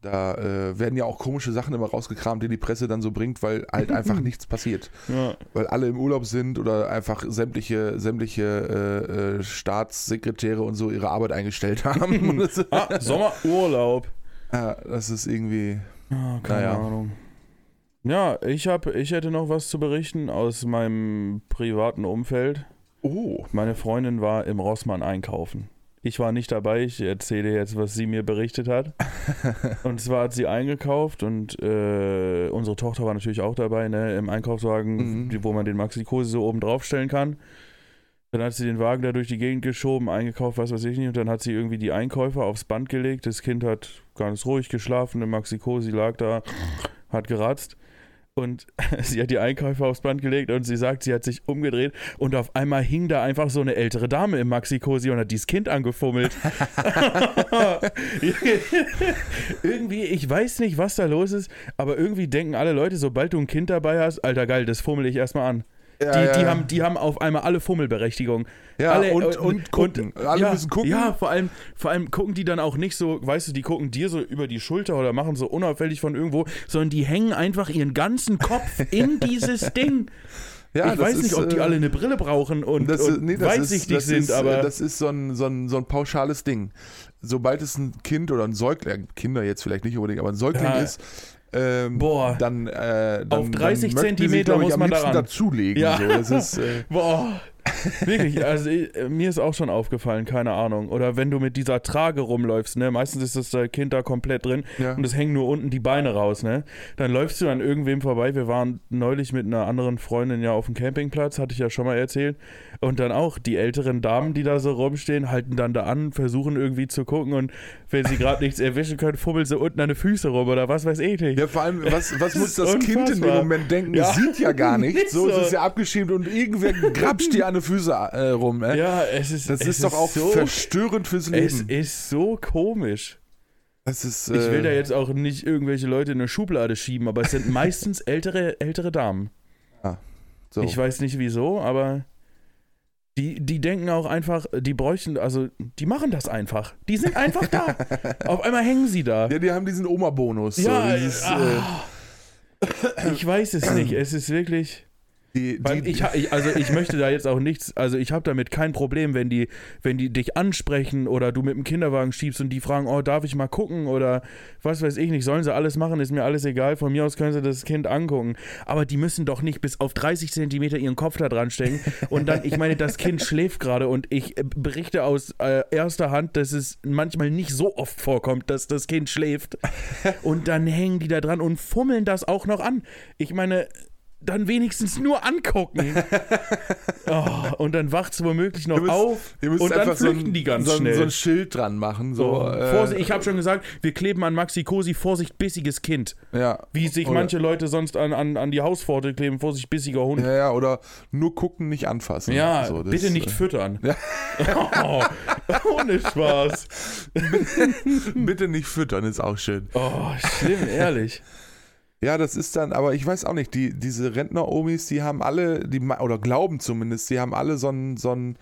[SPEAKER 1] da äh, werden ja auch komische Sachen immer rausgekramt, die die Presse dann so bringt, weil halt einfach nichts passiert.
[SPEAKER 2] ja.
[SPEAKER 1] Weil alle im Urlaub sind oder einfach sämtliche, sämtliche äh, äh, Staatssekretäre und so ihre Arbeit eingestellt haben.
[SPEAKER 2] Ah, Sommerurlaub.
[SPEAKER 1] ja, das ist irgendwie.
[SPEAKER 2] Ah, keine
[SPEAKER 1] Naja.
[SPEAKER 2] Ahnung. Ja, ich, hab, ich hätte noch was zu berichten aus meinem privaten Umfeld.
[SPEAKER 1] Oh.
[SPEAKER 2] Meine Freundin war im Rossmann einkaufen. Ich war nicht dabei, ich erzähle jetzt, was sie mir berichtet hat. und zwar hat sie eingekauft und äh, unsere Tochter war natürlich auch dabei, ne, im Einkaufswagen,
[SPEAKER 1] Mhm.
[SPEAKER 2] wo man den Maxi Cosi so oben drauf stellen kann. Dann hat sie den Wagen da durch die Gegend geschoben, eingekauft, was weiß ich nicht, und dann hat sie irgendwie die Einkäufe aufs Band gelegt. Das Kind hat ganz ruhig geschlafen, der Maxi Cosi lag da, hat geratzt. Und sie hat die Einkäufe aufs Band gelegt und sie sagt, sie hat sich umgedreht und auf einmal hing da einfach so eine ältere Dame im Maxi-Cosi und hat dieses Kind angefummelt. irgendwie, ich weiß nicht, was da los ist, aber irgendwie denken alle Leute, sobald du ein Kind dabei hast, alter geil, das fummel ich erstmal an.
[SPEAKER 1] Ja,
[SPEAKER 2] die,
[SPEAKER 1] ja,
[SPEAKER 2] die, haben, die haben auf einmal alle Fummelberechtigung.
[SPEAKER 1] Ja,
[SPEAKER 2] alle,
[SPEAKER 1] und, und gucken. Alle
[SPEAKER 2] ja,
[SPEAKER 1] müssen gucken.
[SPEAKER 2] Ja, vor allem, vor allem gucken die dann auch nicht so, weißt du, die gucken dir so über die Schulter oder machen so unauffällig von irgendwo, sondern die hängen einfach ihren ganzen Kopf in dieses Ding.
[SPEAKER 1] Ja,
[SPEAKER 2] ich weiß nicht,
[SPEAKER 1] ist,
[SPEAKER 2] ob die
[SPEAKER 1] äh,
[SPEAKER 2] alle eine Brille brauchen und,
[SPEAKER 1] das,
[SPEAKER 2] und
[SPEAKER 1] nee, das
[SPEAKER 2] weitsichtig
[SPEAKER 1] ist, das
[SPEAKER 2] sind,
[SPEAKER 1] ist, äh,
[SPEAKER 2] aber.
[SPEAKER 1] Das ist so ein, so, ein, so ein pauschales Ding. Sobald es ein Kind oder ein Säugling, Kinder jetzt vielleicht nicht unbedingt, aber ein Säugling
[SPEAKER 2] Ja.
[SPEAKER 1] ist, ähm,
[SPEAKER 2] Boah.
[SPEAKER 1] dann, äh, dann
[SPEAKER 2] Auf 30
[SPEAKER 1] dann
[SPEAKER 2] Zentimeter
[SPEAKER 1] ich,
[SPEAKER 2] muss
[SPEAKER 1] am
[SPEAKER 2] man daran.
[SPEAKER 1] dazulegen.
[SPEAKER 2] Ja.
[SPEAKER 1] So. Das ist, äh,
[SPEAKER 2] Boah. Wirklich, also ich, äh, mir ist auch schon aufgefallen, keine Ahnung. Oder wenn du mit dieser Trage rumläufst, ne? Meistens ist das äh, Kind da komplett drin
[SPEAKER 1] ja.
[SPEAKER 2] und es hängen nur unten die Beine raus, ne? Dann läufst du an irgendwem vorbei. Wir waren neulich mit einer anderen Freundin ja auf dem Campingplatz, hatte ich ja schon mal erzählt. Und dann auch die älteren Damen, die da so rumstehen, halten dann da an, versuchen irgendwie zu gucken und wenn sie gerade nichts erwischen können, fummeln sie unten an den Füße rum oder was weiß ich nicht.
[SPEAKER 1] Ja, vor allem, was, was
[SPEAKER 2] Das
[SPEAKER 1] muss
[SPEAKER 2] ist
[SPEAKER 1] das Kind in dem. Moment denken?
[SPEAKER 2] Ja.
[SPEAKER 1] Es sieht ja gar nichts.
[SPEAKER 2] Nicht
[SPEAKER 1] So,
[SPEAKER 2] so.
[SPEAKER 1] es ist ja abgeschämt und irgendwer grapscht dir an den Füße äh, rum. Äh.
[SPEAKER 2] Ja, es ist,
[SPEAKER 1] Das
[SPEAKER 2] es
[SPEAKER 1] ist doch auch
[SPEAKER 2] so,
[SPEAKER 1] verstörend fürs
[SPEAKER 2] Es
[SPEAKER 1] Leben.
[SPEAKER 2] ist so komisch.
[SPEAKER 1] Das ist,
[SPEAKER 2] Ich will
[SPEAKER 1] äh,
[SPEAKER 2] da jetzt auch nicht irgendwelche Leute in eine Schublade schieben, aber es sind meistens ältere, ältere Damen.
[SPEAKER 1] so.
[SPEAKER 2] Ich weiß nicht wieso, aber die, die denken auch einfach, die bräuchten, also die machen das einfach. Die sind einfach da. Auf einmal hängen sie da.
[SPEAKER 1] Ja, die haben diesen Oma-Bonus.
[SPEAKER 2] Ja,
[SPEAKER 1] so, dieses, äh,
[SPEAKER 2] ah. ich weiß es nicht. Es ist wirklich.
[SPEAKER 1] Die, die,
[SPEAKER 2] ich, also ich möchte da jetzt auch nichts, also ich habe damit kein Problem, wenn die, wenn die dich ansprechen oder du mit dem Kinderwagen schiebst und die fragen, oh, darf ich mal gucken oder was weiß ich nicht, sollen sie alles machen, ist mir alles egal, von mir aus können sie das Kind angucken. Aber die müssen doch nicht bis auf 30 Zentimeter ihren Kopf da dran stecken und dann, ich meine, das Kind schläft gerade und ich berichte aus äh, erster Hand, dass es manchmal nicht so oft vorkommt, dass das Kind schläft und dann hängen die da dran und fummeln das auch noch an. Ich meine, dann wenigstens nur angucken. oh, und dann wacht es womöglich noch
[SPEAKER 1] müsst-
[SPEAKER 2] auf
[SPEAKER 1] ihr müsst
[SPEAKER 2] und dann
[SPEAKER 1] so
[SPEAKER 2] flüchten
[SPEAKER 1] ein,
[SPEAKER 2] die ganz
[SPEAKER 1] so ein,
[SPEAKER 2] schnell.
[SPEAKER 1] So ein Schild dran machen. So,
[SPEAKER 2] So,
[SPEAKER 1] äh,
[SPEAKER 2] Vorsicht, ich habe schon gesagt, wir kleben an Maxi Cosi Vorsicht bissiges Kind.
[SPEAKER 1] ja.
[SPEAKER 2] Wie sich
[SPEAKER 1] Oder-
[SPEAKER 2] manche Leute sonst an, an, an die Hauspforte kleben, Vorsicht bissiger Hund.
[SPEAKER 1] ja, ja, oder nur gucken, nicht anfassen.
[SPEAKER 2] Ja,
[SPEAKER 1] So, das,
[SPEAKER 2] bitte nicht
[SPEAKER 1] äh,
[SPEAKER 2] füttern.
[SPEAKER 1] Ja.
[SPEAKER 2] Oh, ohne Spaß.
[SPEAKER 1] bitte nicht füttern, ist auch schön.
[SPEAKER 2] Oh, schlimm, ehrlich.
[SPEAKER 1] Ja, das ist dann, aber ich weiß auch nicht, die, diese Rentner-Omis, die haben alle, die, oder glauben zumindest, die haben alle so einen, so einen,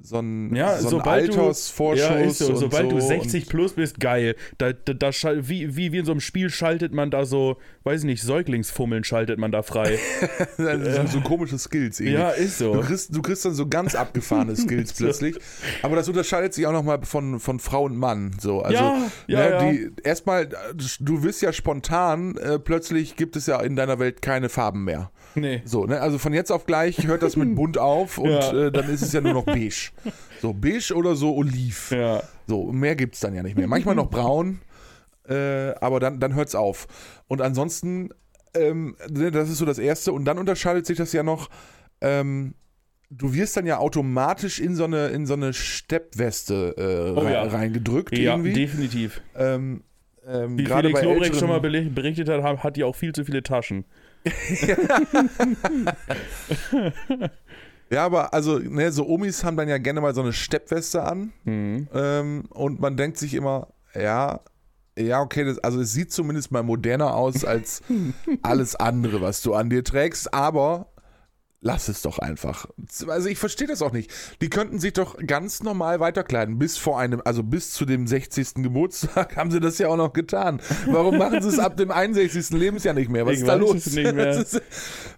[SPEAKER 1] so einen,
[SPEAKER 2] Ja,
[SPEAKER 1] so einen
[SPEAKER 2] sobald du-
[SPEAKER 1] Altersvorschuss.
[SPEAKER 2] Ja, ist so. Sobald du
[SPEAKER 1] so
[SPEAKER 2] 60
[SPEAKER 1] und,
[SPEAKER 2] plus bist, geil. Da, da, da wie, wie, wie in so einem Spiel schaltet man da so, weiß nicht, Säuglingsfummeln schaltet man da frei.
[SPEAKER 1] so, so komische Skills irgendwie.
[SPEAKER 2] ja, ist
[SPEAKER 1] Du
[SPEAKER 2] so.
[SPEAKER 1] kriegst, du kriegst dann so ganz abgefahrene Skills plötzlich. Aber das unterscheidet sich auch nochmal von, von Frau und Mann. So. Also,
[SPEAKER 2] ja, ja,
[SPEAKER 1] ne,
[SPEAKER 2] ja.
[SPEAKER 1] Die, erstmal, du wirst ja spontan, äh, plötzlich gibt es ja in deiner Welt keine Farben mehr.
[SPEAKER 2] Nee.
[SPEAKER 1] So, ne? Also von jetzt auf gleich hört das mit bunt auf und
[SPEAKER 2] Ja.
[SPEAKER 1] äh, dann ist es ja nur noch beige. So, beige oder so oliv.
[SPEAKER 2] Ja.
[SPEAKER 1] So, mehr gibt es dann ja nicht mehr. Manchmal noch braun, äh, aber dann, dann hört es auf. Und ansonsten, ähm, ne, das ist so das Erste. Und dann unterscheidet sich das ja noch, ähm, du wirst dann ja automatisch in so eine, in so eine Steppweste äh,
[SPEAKER 2] Oh ja.
[SPEAKER 1] reingedrückt
[SPEAKER 2] Ja,
[SPEAKER 1] irgendwie.
[SPEAKER 2] definitiv.
[SPEAKER 1] Ähm, ähm,
[SPEAKER 2] Wie
[SPEAKER 1] gerade
[SPEAKER 2] Felix
[SPEAKER 1] bei
[SPEAKER 2] Lobrecht schon mal beri- berichtet hat, hat die auch viel zu viele Taschen.
[SPEAKER 1] Ja, aber also, ne, so Omis haben dann ja gerne mal so eine Steppweste an.
[SPEAKER 2] Mhm.
[SPEAKER 1] Ähm, und man denkt sich immer, ja, ja, okay, das, also es sieht zumindest mal moderner aus als alles andere, was du an dir trägst, aber lass es doch einfach. Also ich verstehe das auch nicht. Die könnten sich doch ganz normal weiterkleiden. Bis vor einem, also bis zu dem 60. Geburtstag haben sie das ja auch noch getan. Warum machen sie es ab dem 61. Lebensjahr nicht mehr? Was
[SPEAKER 2] Ich
[SPEAKER 1] ist da los? ist,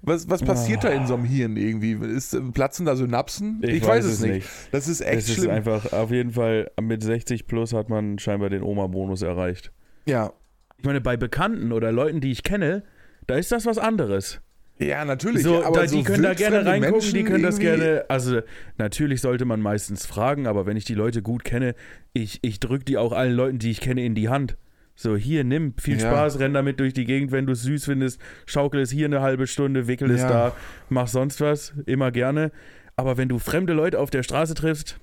[SPEAKER 1] was, was passiert da in so einem Hirn irgendwie? Ist, platzen da Synapsen?
[SPEAKER 2] Ich
[SPEAKER 1] weiß,
[SPEAKER 2] weiß
[SPEAKER 1] es nicht.
[SPEAKER 2] nicht.
[SPEAKER 1] Das ist echt
[SPEAKER 2] ist
[SPEAKER 1] schlimm.
[SPEAKER 2] einfach, auf jeden Fall, mit 60 plus hat man scheinbar den Oma-Bonus erreicht.
[SPEAKER 1] ja.
[SPEAKER 2] Ich meine, bei Bekannten oder Leuten, die ich kenne, da ist das was anderes.
[SPEAKER 1] Ja, natürlich.
[SPEAKER 2] So,
[SPEAKER 1] aber
[SPEAKER 2] da, die
[SPEAKER 1] so
[SPEAKER 2] können da gerne reingucken,
[SPEAKER 1] Menschen
[SPEAKER 2] die können das gerne. Also, natürlich sollte man meistens fragen, aber wenn ich die Leute gut kenne, ich, ich drücke die auch allen Leuten, die ich kenne, in die Hand. So, hier, nimm, viel
[SPEAKER 1] Ja.
[SPEAKER 2] Spaß, renn damit durch die Gegend, wenn du es süß findest, schaukel es hier eine halbe Stunde, wickel es
[SPEAKER 1] Ja.
[SPEAKER 2] da, mach sonst was, immer gerne. Aber wenn du fremde Leute auf der Straße triffst,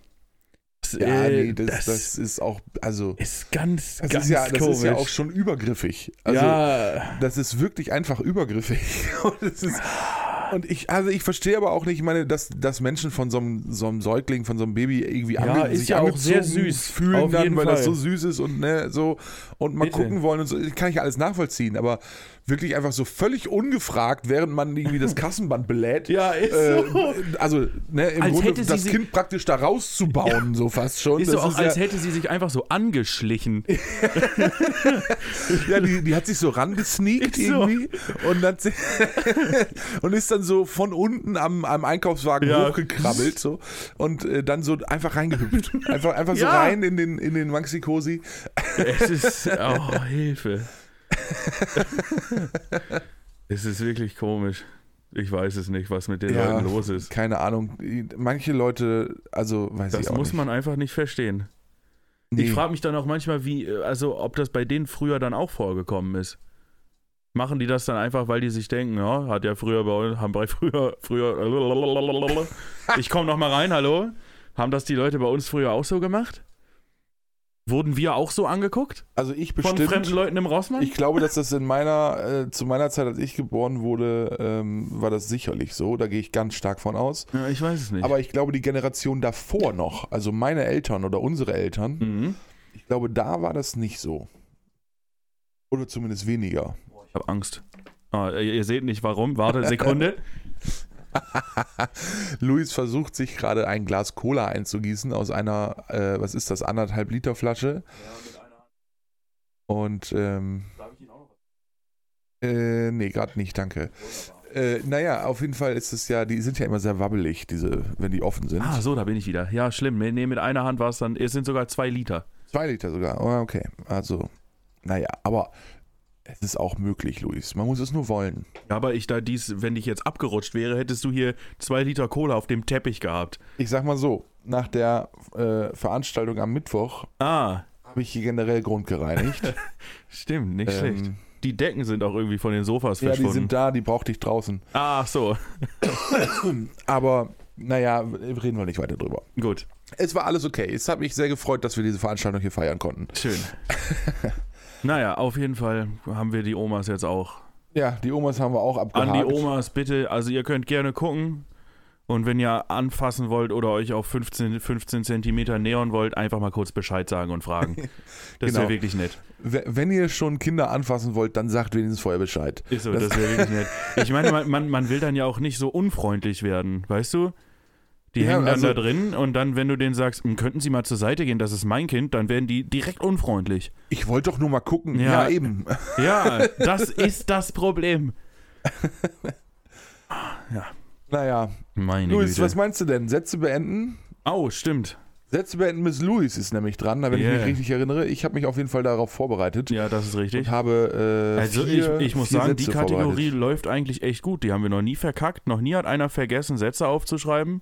[SPEAKER 1] Ja,
[SPEAKER 2] äh,
[SPEAKER 1] nee, das,
[SPEAKER 2] das,
[SPEAKER 1] das ist auch, also,
[SPEAKER 2] ist ganz,
[SPEAKER 1] das,
[SPEAKER 2] ganz
[SPEAKER 1] ist ja, das
[SPEAKER 2] komisch.
[SPEAKER 1] ist ja auch schon übergriffig. Also,
[SPEAKER 2] ja,
[SPEAKER 1] das ist wirklich einfach übergriffig. Und, ist, und ich, also ich verstehe aber auch nicht, ich meine, dass, dass Menschen von so einem, so einem Säugling, von so einem Baby irgendwie
[SPEAKER 2] Ja,
[SPEAKER 1] ange,
[SPEAKER 2] ist
[SPEAKER 1] sich
[SPEAKER 2] ja auch sehr süß.
[SPEAKER 1] fühlen
[SPEAKER 2] Auf
[SPEAKER 1] dann, weil das so
[SPEAKER 2] Fall.
[SPEAKER 1] süß ist und ne, so und mal
[SPEAKER 2] Bitte.
[SPEAKER 1] gucken wollen und so, kann ich alles nachvollziehen, aber wirklich einfach so völlig ungefragt, während man irgendwie das Kassenband belädt.
[SPEAKER 2] ja, ist
[SPEAKER 1] Äh,
[SPEAKER 2] so.
[SPEAKER 1] also, ne, im
[SPEAKER 2] Als
[SPEAKER 1] Grunde das Kind praktisch da rauszubauen, so fast schon.
[SPEAKER 2] Ist so
[SPEAKER 1] Das
[SPEAKER 2] auch, als
[SPEAKER 1] ja,
[SPEAKER 2] hätte sie sich einfach so angeschlichen.
[SPEAKER 1] Ja, die, die hat sich so rangesneakt
[SPEAKER 2] Ist so.
[SPEAKER 1] irgendwie und, sie und ist dann so von unten am, am Einkaufswagen
[SPEAKER 2] Ja.
[SPEAKER 1] hochgekrabbelt so und äh, dann so einfach reingehüpft. Einfach, einfach so
[SPEAKER 2] Ja.
[SPEAKER 1] rein in den, in den Maxi Cosi.
[SPEAKER 2] Es ist. Oh, Hilfe. es ist wirklich komisch. Ich weiß es nicht, was mit den
[SPEAKER 1] Ja.
[SPEAKER 2] Leuten los ist.
[SPEAKER 1] Keine Ahnung. Manche Leute, also weiß
[SPEAKER 2] Das
[SPEAKER 1] ich auch
[SPEAKER 2] muss
[SPEAKER 1] nicht.
[SPEAKER 2] man einfach nicht verstehen.
[SPEAKER 1] Nee.
[SPEAKER 2] Ich frage mich dann auch manchmal, wie, also ob das bei denen früher dann auch vorgekommen ist. Machen die das dann einfach, weil die sich denken, ja, hat ja früher bei uns, haben bei früher, früher, ich komme noch mal rein, hallo? Haben das die Leute bei uns früher auch so gemacht? Wurden wir auch so angeguckt?
[SPEAKER 1] also ich
[SPEAKER 2] Von
[SPEAKER 1] bestimmt.
[SPEAKER 2] fremden Leuten im Rossmann?
[SPEAKER 1] Ich glaube, dass das in meiner, äh, zu meiner Zeit, als ich geboren wurde, ähm, war das sicherlich so. Da gehe ich ganz stark von aus.
[SPEAKER 2] ja, ich weiß es nicht.
[SPEAKER 1] Aber ich glaube, die Generation davor noch, also meine Eltern oder unsere Eltern,
[SPEAKER 2] mhm.
[SPEAKER 1] ich glaube, da war das nicht so. Oder zumindest weniger.
[SPEAKER 2] Ich habe Angst. Ah, ihr, ihr seht nicht warum. Warte, Sekunde.
[SPEAKER 1] Luis versucht sich gerade ein Glas Cola einzugießen aus einer, äh, was ist das, anderthalb Liter Flasche. Und, ähm, äh, nee, gerade nicht, danke. Äh, naja, auf jeden Fall ist es ja, die sind ja immer sehr wabbelig, diese, wenn die offen sind.
[SPEAKER 2] Ah, so, da bin ich wieder. Ja, schlimm. Nee, nee, mit einer Hand war es dann, es sind sogar zwei Liter.
[SPEAKER 1] Zwei Liter sogar. Oh, okay. Also, naja, aber es ist auch möglich, Luis. Man muss es nur wollen.
[SPEAKER 2] Aber ich da dies, wenn ich jetzt abgerutscht wäre, hättest du hier zwei Liter Cola auf dem Teppich gehabt.
[SPEAKER 1] Ich sag mal so, nach der äh, Veranstaltung am Mittwoch
[SPEAKER 2] Ah,
[SPEAKER 1] habe ich hier generell grundgereinigt.
[SPEAKER 2] stimmt, nicht schlecht.
[SPEAKER 1] ähm,
[SPEAKER 2] Die Decken sind auch irgendwie von den Sofas
[SPEAKER 1] ja, die
[SPEAKER 2] verschwunden.
[SPEAKER 1] sind da, die brauchte ich draußen.
[SPEAKER 2] Ach so,
[SPEAKER 1] Aber, naja, reden wir nicht weiter drüber.
[SPEAKER 2] gut,
[SPEAKER 1] Es war alles okay. Es hat mich sehr gefreut, dass wir diese Veranstaltung hier feiern konnten.
[SPEAKER 2] schön. naja, auf jeden Fall haben wir die Omas jetzt auch.
[SPEAKER 1] Ja, die Omas haben wir auch abgehakt.
[SPEAKER 2] An die Omas bitte, also ihr könnt gerne gucken. Und wenn ihr anfassen wollt oder euch auf 15, 15 Zentimeter nähern wollt, einfach mal kurz Bescheid sagen und fragen. Das
[SPEAKER 1] Genau.
[SPEAKER 2] wäre wirklich nett.
[SPEAKER 1] Wenn ihr schon Kinder anfassen wollt, dann sagt wenigstens vorher Bescheid.
[SPEAKER 2] Ist so,
[SPEAKER 1] Das-
[SPEAKER 2] das, wäre wirklich nett. Ich meine, man, man, man will dann ja auch nicht so unfreundlich werden, weißt du? Die
[SPEAKER 1] Ja,
[SPEAKER 2] hängen dann
[SPEAKER 1] also-
[SPEAKER 2] da drin und dann, wenn du denen sagst, "Hm, könnten sie mal zur Seite gehen, das ist mein Kind, dann werden die direkt unfreundlich.
[SPEAKER 1] Ich wollte doch nur mal gucken.
[SPEAKER 2] Ja.
[SPEAKER 1] Ja, eben.
[SPEAKER 2] Ja, das ist das Problem.
[SPEAKER 1] Naja,
[SPEAKER 2] Meine
[SPEAKER 1] Luis,
[SPEAKER 2] Güte.
[SPEAKER 1] was meinst du denn? Sätze beenden?
[SPEAKER 2] oh, stimmt.
[SPEAKER 1] Sätze beenden, Miss Louis ist nämlich dran, wenn ich
[SPEAKER 2] Yeah.
[SPEAKER 1] mich richtig erinnere. Ich habe mich auf jeden Fall darauf vorbereitet
[SPEAKER 2] Ja, das ist richtig.
[SPEAKER 1] und habe äh,
[SPEAKER 2] Also
[SPEAKER 1] vier,
[SPEAKER 2] ich, ich muss sagen, die
[SPEAKER 1] Sätze
[SPEAKER 2] Kategorie
[SPEAKER 1] vorbereitet.
[SPEAKER 2] läuft eigentlich echt gut. Die haben wir noch nie verkackt. Noch nie hat einer vergessen, Sätze aufzuschreiben.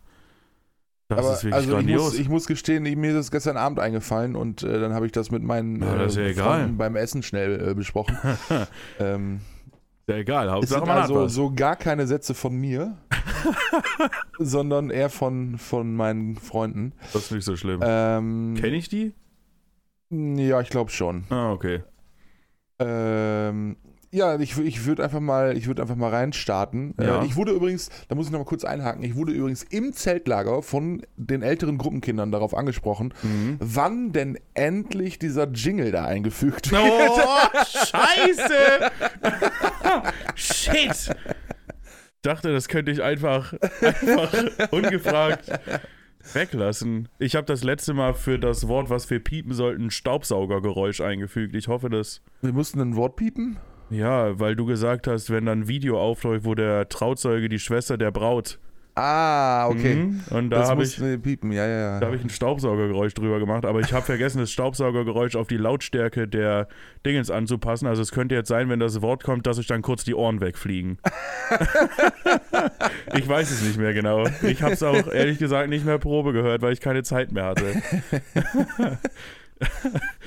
[SPEAKER 2] Das
[SPEAKER 1] Aber
[SPEAKER 2] ist wirklich
[SPEAKER 1] also ich
[SPEAKER 2] grandios.
[SPEAKER 1] muss, ich muss gestehen, mir ist das gestern Abend eingefallen und äh, dann habe ich das mit meinen
[SPEAKER 2] Ja, das ist ja
[SPEAKER 1] äh. Freunden beim Essen schnell äh, besprochen. ähm,
[SPEAKER 2] ja, egal.
[SPEAKER 1] es
[SPEAKER 2] Hauptsache
[SPEAKER 1] sind
[SPEAKER 2] man
[SPEAKER 1] also so gar keine Sätze von mir, sondern eher von, von meinen Freunden.
[SPEAKER 2] Das ist nicht so schlimm.
[SPEAKER 1] Ähm,
[SPEAKER 2] Kenne ich die?
[SPEAKER 1] Ja, ich glaube schon.
[SPEAKER 2] Ah, okay.
[SPEAKER 1] Ähm, Ja, ich, ich würde einfach mal, ich würde einfach mal reinstarten.
[SPEAKER 2] Ja.
[SPEAKER 1] Äh, ich wurde übrigens, da muss ich noch mal kurz einhaken, ich wurde übrigens im Zeltlager von den älteren Gruppenkindern darauf angesprochen,
[SPEAKER 2] Mhm.
[SPEAKER 1] wann denn endlich dieser Jingle da eingefügt wird.
[SPEAKER 2] Oh, scheiße! Shit! Ich dachte, das könnte ich einfach, einfach ungefragt weglassen. Ich habe das letzte Mal für das Wort, was wir piepen sollten, Staubsaugergeräusch eingefügt. Ich hoffe, das.
[SPEAKER 1] Wir mussten ein Wort piepen.
[SPEAKER 2] Ja, weil du gesagt hast, wenn dann ein Video aufläuft, wo der Trauzeuge die Schwester der Braut.
[SPEAKER 1] Ah, okay.
[SPEAKER 2] Mhm. Und da habe ich.
[SPEAKER 1] piepen, ja, ja, ja.
[SPEAKER 2] Da habe ich ein Staubsaugergeräusch drüber gemacht, aber ich habe vergessen, das Staubsaugergeräusch auf die Lautstärke der Dingens anzupassen. Also es könnte jetzt sein, wenn das Wort kommt, dass euch dann kurz die Ohren wegfliegen. ich weiß es nicht mehr genau. Ich habe es auch ehrlich gesagt nicht mehr Probe gehört, weil ich keine Zeit mehr hatte.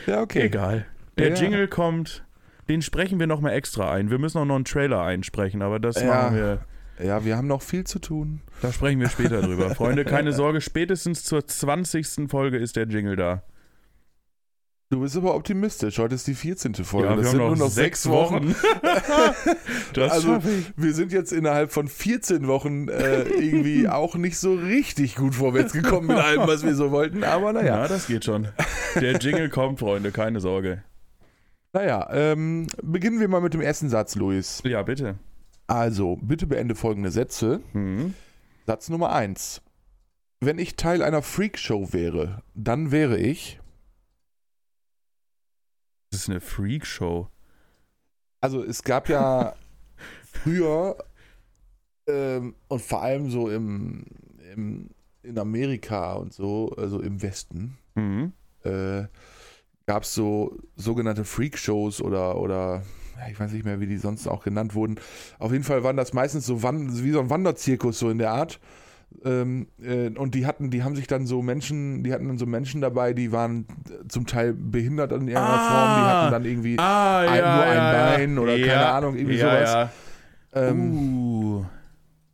[SPEAKER 1] ja, okay.
[SPEAKER 2] Egal. Der
[SPEAKER 1] Ja.
[SPEAKER 2] Jingle kommt, den sprechen wir nochmal extra ein. Wir müssen auch noch einen Trailer einsprechen, aber das
[SPEAKER 1] Ja.
[SPEAKER 2] machen wir.
[SPEAKER 1] Ja, wir haben noch viel zu tun.
[SPEAKER 2] Da sprechen wir später drüber. Freunde, keine Sorge, spätestens zur 20. Folge ist der Jingle da.
[SPEAKER 1] Du bist aber optimistisch. Heute ist die 14. Folge.
[SPEAKER 2] Ja, wir
[SPEAKER 1] das
[SPEAKER 2] haben
[SPEAKER 1] sind
[SPEAKER 2] noch
[SPEAKER 1] nur noch sechs Wochen.
[SPEAKER 2] das
[SPEAKER 1] Also. Wir sind jetzt innerhalb von 14 Wochen äh, irgendwie auch nicht so richtig gut vorwärts gekommen mit allem, was wir so wollten. Aber naja.
[SPEAKER 2] Ja, das geht schon. Der Jingle kommt, Freunde, keine Sorge.
[SPEAKER 1] Naja, ähm, beginnen wir mal mit dem ersten Satz, Luis.
[SPEAKER 2] Ja, bitte.
[SPEAKER 1] Also, bitte beende folgende Sätze.
[SPEAKER 2] Mhm.
[SPEAKER 1] Satz Nummer 1. Wenn ich Teil einer Freakshow wäre, dann wäre ich.
[SPEAKER 2] Das ist eine Freakshow.
[SPEAKER 1] Also es gab ja früher ähm, und vor allem so im, im in Amerika und so, also im Westen,
[SPEAKER 2] Mhm.
[SPEAKER 1] äh, gab es so sogenannte Freakshows oder oder ja, ich weiß nicht mehr, wie die sonst auch genannt wurden. Auf jeden Fall waren das meistens so Wan wie so ein Wanderzirkus so in der Art. Ähm, äh, und die hatten, die haben sich dann so Menschen, die hatten dann so Menschen dabei, die waren zum Teil behindert in irgendeiner
[SPEAKER 2] Ah.
[SPEAKER 1] Form, die hatten dann irgendwie
[SPEAKER 2] Ah,
[SPEAKER 1] Ein- nur ein Bein oder
[SPEAKER 2] ja.
[SPEAKER 1] keine Ahnung, irgendwie
[SPEAKER 2] ja,
[SPEAKER 1] sowas.
[SPEAKER 2] Ja.
[SPEAKER 1] ähm,
[SPEAKER 2] uh.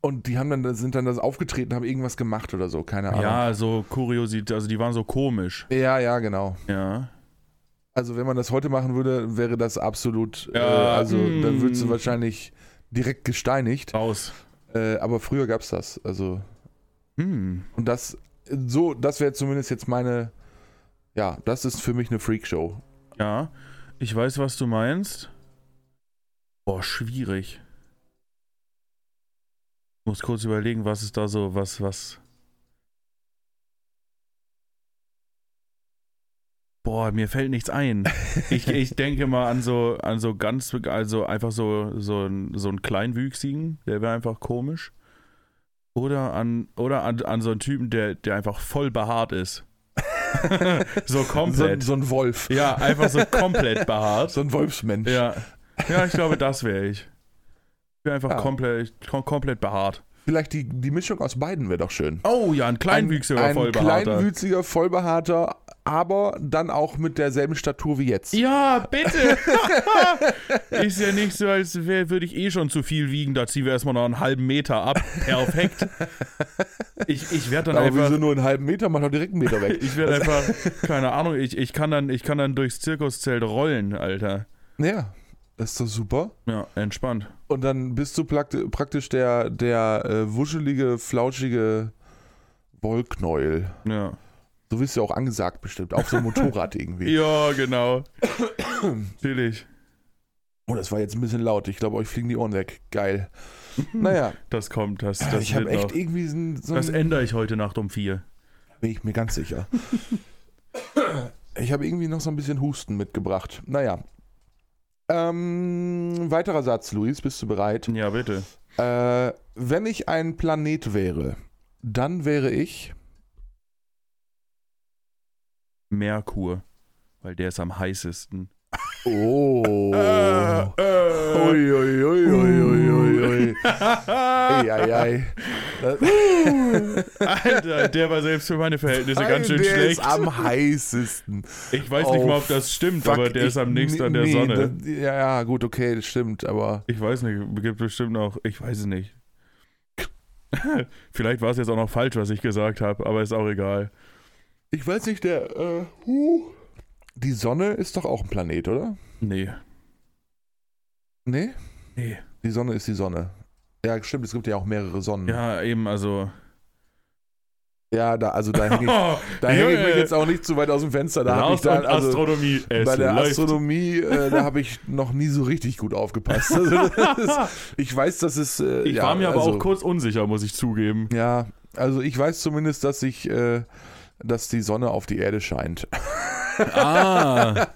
[SPEAKER 1] und die haben dann sind dann das aufgetreten, haben irgendwas gemacht oder so, keine Ahnung.
[SPEAKER 2] Ja, so Kuriosität, also die waren so komisch.
[SPEAKER 1] Ja, ja, genau.
[SPEAKER 2] Ja.
[SPEAKER 1] Also wenn man das heute machen würde, wäre das absolut, äh,
[SPEAKER 2] Ja,
[SPEAKER 1] also dann würdest du
[SPEAKER 2] mm.
[SPEAKER 1] wahrscheinlich direkt gesteinigt.
[SPEAKER 2] Raus.
[SPEAKER 1] Äh, aber früher gab es das. Also
[SPEAKER 2] Hm.
[SPEAKER 1] und das so, das wäre zumindest jetzt meine, ja, das ist für mich eine Freakshow.
[SPEAKER 2] Ja. Ich weiß, was du meinst. Boah, schwierig. Ich muss kurz überlegen, was ist da so, was, was. Boah, mir fällt nichts ein. Ich, ich denke mal an so, an so ganz, also einfach so, so, ein, so einen Kleinwüchsigen, der wäre einfach komisch. Oder an, oder an, an so einen Typen, der, der einfach voll behaart ist. so
[SPEAKER 1] So,
[SPEAKER 2] komplett.
[SPEAKER 1] so ein Wolf.
[SPEAKER 2] Ja, einfach so komplett behaart.
[SPEAKER 1] So ein Wolfsmensch.
[SPEAKER 2] Ja. Ja, ich glaube, das wäre ich. Ich wäre einfach
[SPEAKER 1] Ja.
[SPEAKER 2] komplett, kom komplett behaart.
[SPEAKER 1] Vielleicht die, die Mischung aus beiden wäre doch schön.
[SPEAKER 2] Oh ja, ein Kleinwüchsiger
[SPEAKER 1] ein, ein
[SPEAKER 2] Vollbehaarter.
[SPEAKER 1] kleinwüchsiger, vollbehaarter, aber dann auch mit derselben Statur wie jetzt.
[SPEAKER 2] Ja, bitte! ist ja nicht so, als wär- würde ich eh schon zu viel wiegen. Da ziehen wir erstmal noch einen halben Meter ab. Perfekt. Ich, ich werde dann
[SPEAKER 1] aber
[SPEAKER 2] einfach.
[SPEAKER 1] wieso nur einen halben Meter? Mach doch direkt einen Meter weg.
[SPEAKER 2] Ich werde einfach, keine Ahnung, ich, ich, kann dann, ich kann dann durchs Zirkuszelt rollen, Alter.
[SPEAKER 1] ja, ist doch super.
[SPEAKER 2] Ja, entspannt.
[SPEAKER 1] Und dann bist du praktisch der, der äh, wuschelige, flauschige Wollknäuel.
[SPEAKER 2] Ja.
[SPEAKER 1] So wirst du auch angesagt bestimmt. Auf so einem Motorrad irgendwie.
[SPEAKER 2] Ja, genau. Natürlich.
[SPEAKER 1] Oh, das war jetzt ein bisschen laut. Ich glaube, euch fliegen die Ohren weg. Geil. Naja,
[SPEAKER 2] Das kommt, das, das
[SPEAKER 1] ich habe echt
[SPEAKER 2] noch.
[SPEAKER 1] irgendwie so ein... So
[SPEAKER 2] Das ändere ich heute Nacht um vier.
[SPEAKER 1] bin ich mir ganz sicher. ich habe irgendwie noch so ein bisschen Husten mitgebracht. Naja. Ähm, weiterer Satz, Luis. Bist du bereit?
[SPEAKER 2] Ja, bitte.
[SPEAKER 1] Äh, wenn ich ein Planet wäre, dann wäre ich...
[SPEAKER 2] Merkur. Weil der ist am heißesten.
[SPEAKER 1] Oh.
[SPEAKER 2] Äh,
[SPEAKER 1] Ui, ui, ui, ui, ui, ui, ui. Ei, ei, ei. Das-
[SPEAKER 2] Alter, der war selbst für meine Verhältnisse ganz schön
[SPEAKER 1] der
[SPEAKER 2] schlecht.
[SPEAKER 1] ist am heißesten.
[SPEAKER 2] Ich weiß nicht
[SPEAKER 1] Oh,
[SPEAKER 2] mal, ob das stimmt,
[SPEAKER 1] Fuck,
[SPEAKER 2] aber der
[SPEAKER 1] ich-
[SPEAKER 2] ist am nächsten an der
[SPEAKER 1] nee,
[SPEAKER 2] Sonne.
[SPEAKER 1] das- ja, ja, gut, okay, das stimmt, aber
[SPEAKER 2] Ich weiß nicht, gibt bestimmt noch, ich weiß es nicht. Vielleicht war es jetzt auch noch falsch, was ich gesagt habe, aber ist auch egal.
[SPEAKER 1] Ich weiß nicht, der, äh, huh. die Sonne ist doch auch ein Planet, oder?
[SPEAKER 2] Nee.
[SPEAKER 1] Nee?
[SPEAKER 2] Nee.
[SPEAKER 1] Die Sonne ist die Sonne. Ja, stimmt, es gibt ja auch mehrere Sonnen.
[SPEAKER 2] Ja, eben, also.
[SPEAKER 1] Ja, da, also da hänge ich, da häng ich mich jetzt auch nicht zu weit aus dem Fenster. Da habe ich
[SPEAKER 2] Raus
[SPEAKER 1] da,
[SPEAKER 2] und
[SPEAKER 1] also,
[SPEAKER 2] Astronomie. Es
[SPEAKER 1] bei der
[SPEAKER 2] läuft.
[SPEAKER 1] Astronomie, äh, da habe ich noch nie so richtig gut aufgepasst. Also, ist, ich weiß, dass es. Äh,
[SPEAKER 2] Ich
[SPEAKER 1] ja,
[SPEAKER 2] war mir aber
[SPEAKER 1] also,
[SPEAKER 2] auch kurz unsicher, muss ich zugeben.
[SPEAKER 1] Ja, also ich weiß zumindest, dass ich, äh, dass die Sonne auf die Erde scheint.
[SPEAKER 2] Ah.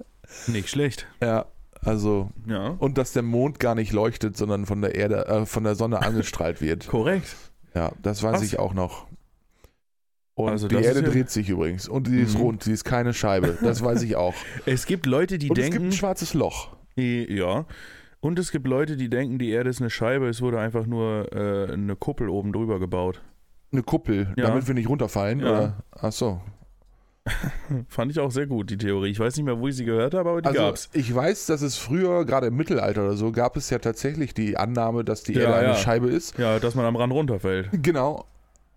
[SPEAKER 2] Nicht schlecht.
[SPEAKER 1] Ja, also
[SPEAKER 2] Ja.
[SPEAKER 1] und dass der Mond gar nicht leuchtet, sondern von der Erde, äh, von der Sonne angestrahlt wird.
[SPEAKER 2] Korrekt.
[SPEAKER 1] Ja, das weiß
[SPEAKER 2] Krass.
[SPEAKER 1] ich auch noch. Und
[SPEAKER 2] Also
[SPEAKER 1] die Erde
[SPEAKER 2] ja-
[SPEAKER 1] dreht sich übrigens und die ist
[SPEAKER 2] Mhm.
[SPEAKER 1] rund, sie ist keine Scheibe. Das weiß ich auch.
[SPEAKER 2] Es gibt Leute, die
[SPEAKER 1] und es gibt
[SPEAKER 2] denken.
[SPEAKER 1] ein schwarzes Loch.
[SPEAKER 2] Ja. Und es gibt Leute, die denken, die Erde ist eine Scheibe, es wurde einfach nur äh, eine Kuppel oben drüber gebaut.
[SPEAKER 1] Eine Kuppel,
[SPEAKER 2] Ja.
[SPEAKER 1] damit wir nicht runterfallen.
[SPEAKER 2] Ja.
[SPEAKER 1] Oder? Ach so.
[SPEAKER 2] Fand ich auch sehr gut, die Theorie. Ich weiß nicht mehr, wo ich sie gehört habe, aber die
[SPEAKER 1] Also
[SPEAKER 2] gab's.
[SPEAKER 1] ich weiß, dass es früher, gerade im Mittelalter oder so, gab es ja tatsächlich die Annahme, dass die
[SPEAKER 2] Ja,
[SPEAKER 1] Erde eine. Scheibe ist.
[SPEAKER 2] Ja, dass man am Rand runterfällt.
[SPEAKER 1] Genau.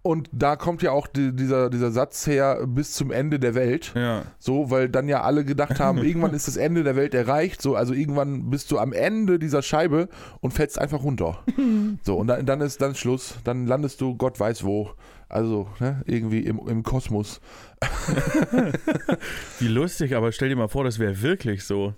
[SPEAKER 1] Und da kommt ja auch die, dieser, dieser Satz her bis zum Ende der Welt.
[SPEAKER 2] Ja.
[SPEAKER 1] So, weil dann ja alle gedacht haben, irgendwann ist das Ende der Welt erreicht. So, also irgendwann bist du am Ende dieser Scheibe und fällst einfach runter. So, und dann, dann ist dann ist Schluss. Dann landest du Gott weiß wo. Also, ne, irgendwie im, im Kosmos.
[SPEAKER 2] Wie lustig, aber stell dir mal vor, das wäre wirklich so.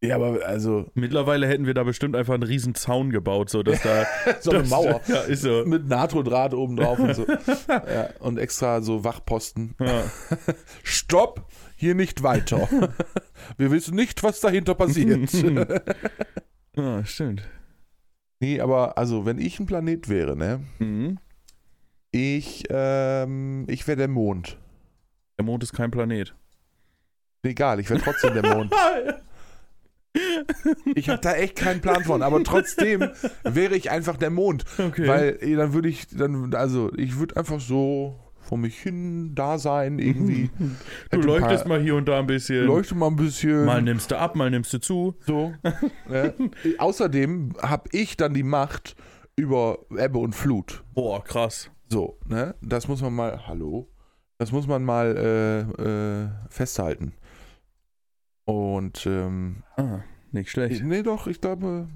[SPEAKER 1] Ja, aber also,
[SPEAKER 2] Mittlerweile hätten wir da bestimmt einfach einen riesen Zaun gebaut, so dass da.
[SPEAKER 1] so eine Mauer.
[SPEAKER 2] Ja, ist so.
[SPEAKER 1] Mit NATO-Draht oben drauf und so. ja, und extra so Wachposten.
[SPEAKER 2] Ja.
[SPEAKER 1] Stopp! Hier nicht weiter. Wir wissen nicht, was dahinter passiert.
[SPEAKER 2] ja, stimmt.
[SPEAKER 1] nee, aber also, wenn ich ein Planet wäre, ne?
[SPEAKER 2] Mhm.
[SPEAKER 1] Ich, ähm, ich wäre der Mond.
[SPEAKER 2] Der Mond ist kein Planet.
[SPEAKER 1] Egal, ich wäre trotzdem der Mond. Ich habe da echt keinen Plan von, aber trotzdem wäre ich einfach der Mond.
[SPEAKER 2] Okay.
[SPEAKER 1] Weil eh, dann würde ich, dann, also ich würde einfach so vor mich hin da sein, irgendwie.
[SPEAKER 2] du leuchtest
[SPEAKER 1] paar-
[SPEAKER 2] mal hier und da ein bisschen.
[SPEAKER 1] Leuchte mal ein bisschen.
[SPEAKER 2] Mal nimmst du ab, mal nimmst du zu.
[SPEAKER 1] So. ja. Außerdem habe ich dann die Macht über Ebbe und Flut.
[SPEAKER 2] Boah, krass.
[SPEAKER 1] So, ne? Das muss man mal, hallo? Das muss man mal äh, äh, festhalten. Und, ähm,
[SPEAKER 2] Ah, nicht schlecht.
[SPEAKER 1] nee, doch, ich glaube,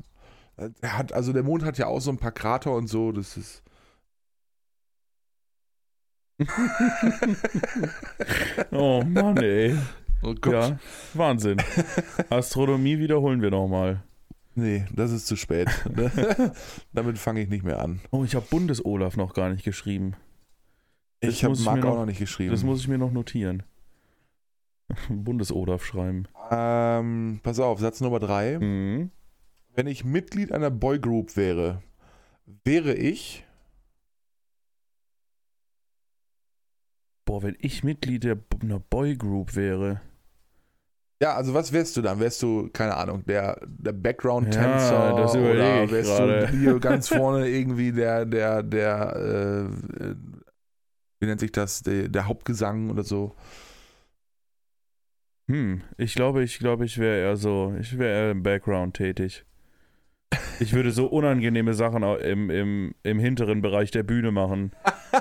[SPEAKER 1] äh, er hat, also der Mond hat ja auch so ein paar Krater und so, das ist.
[SPEAKER 2] oh Mann, ey.
[SPEAKER 1] Oh Gott.
[SPEAKER 2] Ja, Wahnsinn. Astronomie wiederholen wir nochmal.
[SPEAKER 1] Nee, das ist zu spät. Damit fange ich nicht mehr an.
[SPEAKER 2] Oh, ich habe Bundes-Olaf noch gar nicht geschrieben. Das
[SPEAKER 1] Ich habe Marc auch
[SPEAKER 2] noch-
[SPEAKER 1] noch nicht geschrieben.
[SPEAKER 2] Das muss ich mir noch notieren. Bundes-Olaf schreiben.
[SPEAKER 1] ähm, pass auf, Satz Nummer drei.
[SPEAKER 2] Mhm.
[SPEAKER 1] Wenn ich Mitglied einer Boygroup wäre, wäre ich.
[SPEAKER 2] Boah, wenn ich Mitglied der, einer Boygroup wäre.
[SPEAKER 1] Ja, also was wärst du dann? Wärst du, keine Ahnung, der, der
[SPEAKER 2] Ja,
[SPEAKER 1] Background-Tänzer
[SPEAKER 2] das überlege
[SPEAKER 1] oder
[SPEAKER 2] ich
[SPEAKER 1] wärst
[SPEAKER 2] gerade.
[SPEAKER 1] du hier ganz vorne irgendwie der, der, der, äh, wie nennt sich das, der, der Hauptgesang oder so?
[SPEAKER 2] Hm, ich glaube, ich glaube, ich wäre eher so, ich wäre eher im Background tätig. Ich würde so unangenehme Sachen im, im, im hinteren Bereich der Bühne machen.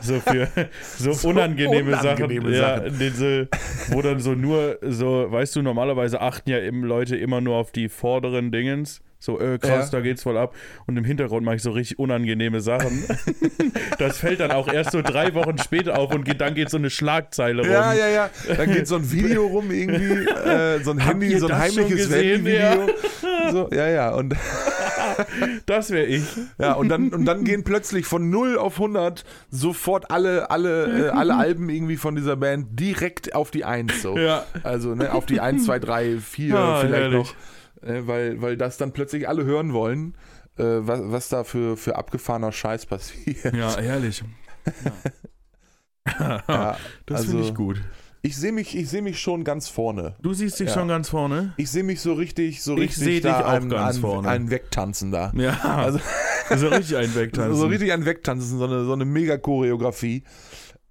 [SPEAKER 2] So für so,
[SPEAKER 1] So
[SPEAKER 2] unangenehme,
[SPEAKER 1] unangenehme
[SPEAKER 2] Sachen. Ja,
[SPEAKER 1] Sachen.
[SPEAKER 2] den so, wo dann so nur, so, weißt du, normalerweise achten ja eben Leute immer nur auf die vorderen Dingens. So, äh, krass,
[SPEAKER 1] Ja.
[SPEAKER 2] da geht's voll ab. Und im Hintergrund mache ich so richtig unangenehme Sachen. das fällt dann auch erst so drei Wochen später auf und geht, dann geht so eine Schlagzeile rum.
[SPEAKER 1] Ja, ja, ja. Dann geht so ein Video rum irgendwie, äh, so ein
[SPEAKER 2] Habt
[SPEAKER 1] Handy, so ein heimliches? Handyvideo. So, ja, ja. Und,
[SPEAKER 2] Das wäre ich.
[SPEAKER 1] ja und, dann, und dann gehen plötzlich von 0 auf 100 sofort alle, alle, äh, alle Alben irgendwie von dieser Band direkt auf die 1. So.
[SPEAKER 2] Ja.
[SPEAKER 1] Also ne, auf die 1, 2, 3, 4
[SPEAKER 2] Ah,
[SPEAKER 1] vielleicht
[SPEAKER 2] herrlich.
[SPEAKER 1] noch. Äh, weil, weil das dann plötzlich alle hören wollen, äh, was, was da für, für abgefahrener Scheiß passiert.
[SPEAKER 2] Ja, ehrlich. Ja.
[SPEAKER 1] Ja,
[SPEAKER 2] das
[SPEAKER 1] also-
[SPEAKER 2] finde ich gut.
[SPEAKER 1] Ich sehe mich, ich seh mich schon ganz vorne.
[SPEAKER 2] Du siehst dich
[SPEAKER 1] Ja.
[SPEAKER 2] schon ganz vorne?
[SPEAKER 1] Ich sehe mich so richtig, so
[SPEAKER 2] Ich
[SPEAKER 1] richtig
[SPEAKER 2] seh dich
[SPEAKER 1] da
[SPEAKER 2] auch
[SPEAKER 1] ein,
[SPEAKER 2] ganz
[SPEAKER 1] ein,
[SPEAKER 2] vorne.
[SPEAKER 1] ein Wegtanzen da.
[SPEAKER 2] Ja.
[SPEAKER 1] Also-
[SPEAKER 2] so richtig ein Wegtanzen.
[SPEAKER 1] So richtig ein Wegtanzen, so eine, so eine Mega-Choreografie,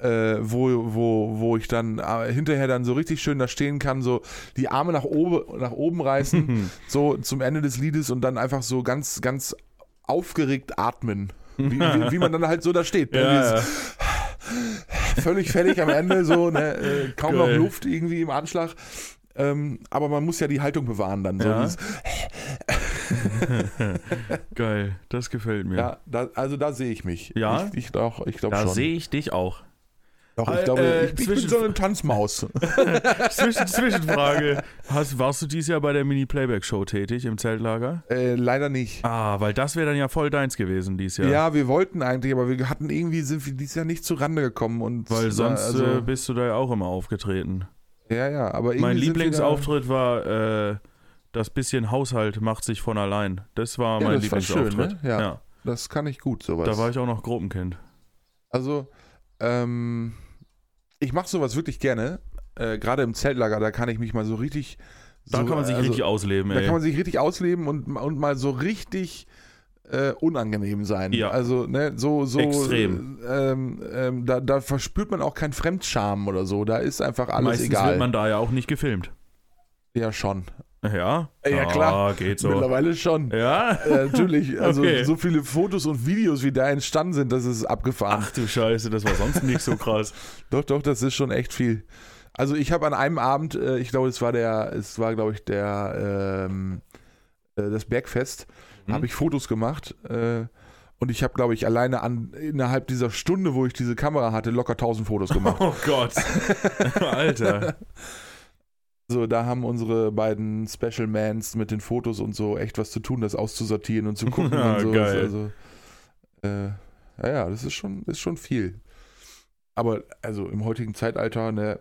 [SPEAKER 1] äh, wo, wo, wo ich dann äh, hinterher dann so richtig schön da stehen kann, so die Arme nach oben, nach oben reißen, so zum Ende des Liedes und dann einfach so ganz, ganz aufgeregt atmen. Wie, wie, wie man dann halt so da steht. ne?
[SPEAKER 2] ja,
[SPEAKER 1] Völlig fertig am Ende, so, ne? äh, kaum noch
[SPEAKER 2] Geil.
[SPEAKER 1] Luft irgendwie im Anschlag. Ähm, aber man muss ja die Haltung bewahren dann. So
[SPEAKER 2] Ja. Geil, das gefällt mir.
[SPEAKER 1] Ja, da, also da sehe ich mich.
[SPEAKER 2] Ja?
[SPEAKER 1] Ich, ich glaube ich glaub
[SPEAKER 2] da
[SPEAKER 1] schon.
[SPEAKER 2] sehe ich dich auch.
[SPEAKER 1] Doch, ich
[SPEAKER 2] Äh,
[SPEAKER 1] glaube,
[SPEAKER 2] äh,
[SPEAKER 1] ich, ich bin
[SPEAKER 2] zwischen-
[SPEAKER 1] so eine Tanzmaus.
[SPEAKER 2] Zwischen, Zwischenfrage. Hast, warst du dieses Jahr bei der Mini-Playback-Show tätig im Zeltlager?
[SPEAKER 1] äh, leider nicht.
[SPEAKER 2] Ah, weil das wäre dann ja voll deins gewesen dieses Jahr.
[SPEAKER 1] Ja. wir wollten eigentlich, aber wir hatten irgendwie, sind wir dieses Jahr nicht zu Rande gekommen. Und,
[SPEAKER 2] Weil sonst
[SPEAKER 1] also,
[SPEAKER 2] äh, bist du da ja auch immer aufgetreten.
[SPEAKER 1] ja, ja, aber irgendwie
[SPEAKER 2] Mein Lieblingsauftritt war äh, das bisschen Haushalt macht sich von allein. Das war
[SPEAKER 1] Ja,
[SPEAKER 2] mein
[SPEAKER 1] das war schön,
[SPEAKER 2] Lieblingsauftritt.
[SPEAKER 1] ne? Ja. Da, das kann ich gut, sowas.
[SPEAKER 2] Da war ich auch noch Gruppenkind.
[SPEAKER 1] Also, ähm, ich mache sowas wirklich gerne. Äh, Gerade im Zeltlager, da kann ich mich mal so richtig.
[SPEAKER 2] Da
[SPEAKER 1] so,
[SPEAKER 2] kann man sich
[SPEAKER 1] also,
[SPEAKER 2] richtig ausleben,
[SPEAKER 1] Da
[SPEAKER 2] ey.
[SPEAKER 1] kann man sich richtig ausleben und, und mal so richtig äh, unangenehm sein.
[SPEAKER 2] Ja.
[SPEAKER 1] Also, ne, so, so.
[SPEAKER 2] Extrem.
[SPEAKER 1] Ähm, ähm, da, da verspürt man auch kein Fremdscham oder so. Da ist einfach alles
[SPEAKER 2] Meistens
[SPEAKER 1] egal.
[SPEAKER 2] wird man da ja auch nicht gefilmt.
[SPEAKER 1] ja, schon.
[SPEAKER 2] Ja?
[SPEAKER 1] Ja, klar.
[SPEAKER 2] Ah, geht so.
[SPEAKER 1] Mittlerweile schon.
[SPEAKER 2] Ja?
[SPEAKER 1] Äh, natürlich. Also,
[SPEAKER 2] Okay.
[SPEAKER 1] so viele Fotos und Videos, wie da entstanden sind, das ist abgefahren.
[SPEAKER 2] Ach du Scheiße, das war sonst nicht so krass.
[SPEAKER 1] Doch, doch, das ist schon echt viel. Also ich habe an einem Abend, äh, ich glaube, es war der, es war, glaube ich, der ähm, äh, das Bergfest,
[SPEAKER 2] Mhm.
[SPEAKER 1] habe ich Fotos gemacht äh, und ich habe, glaube ich, alleine an innerhalb dieser Stunde, wo ich diese Kamera hatte, locker 1000 Fotos gemacht.
[SPEAKER 2] Oh Gott. Alter.
[SPEAKER 1] So, da haben unsere beiden Special Mans mit den Fotos und so echt was zu tun, das auszusortieren und zu gucken
[SPEAKER 2] Ja,
[SPEAKER 1] und so.
[SPEAKER 2] geil.
[SPEAKER 1] Also, äh, ja, ja, das ist schon, ist schon viel. Aber also im heutigen Zeitalter, ne,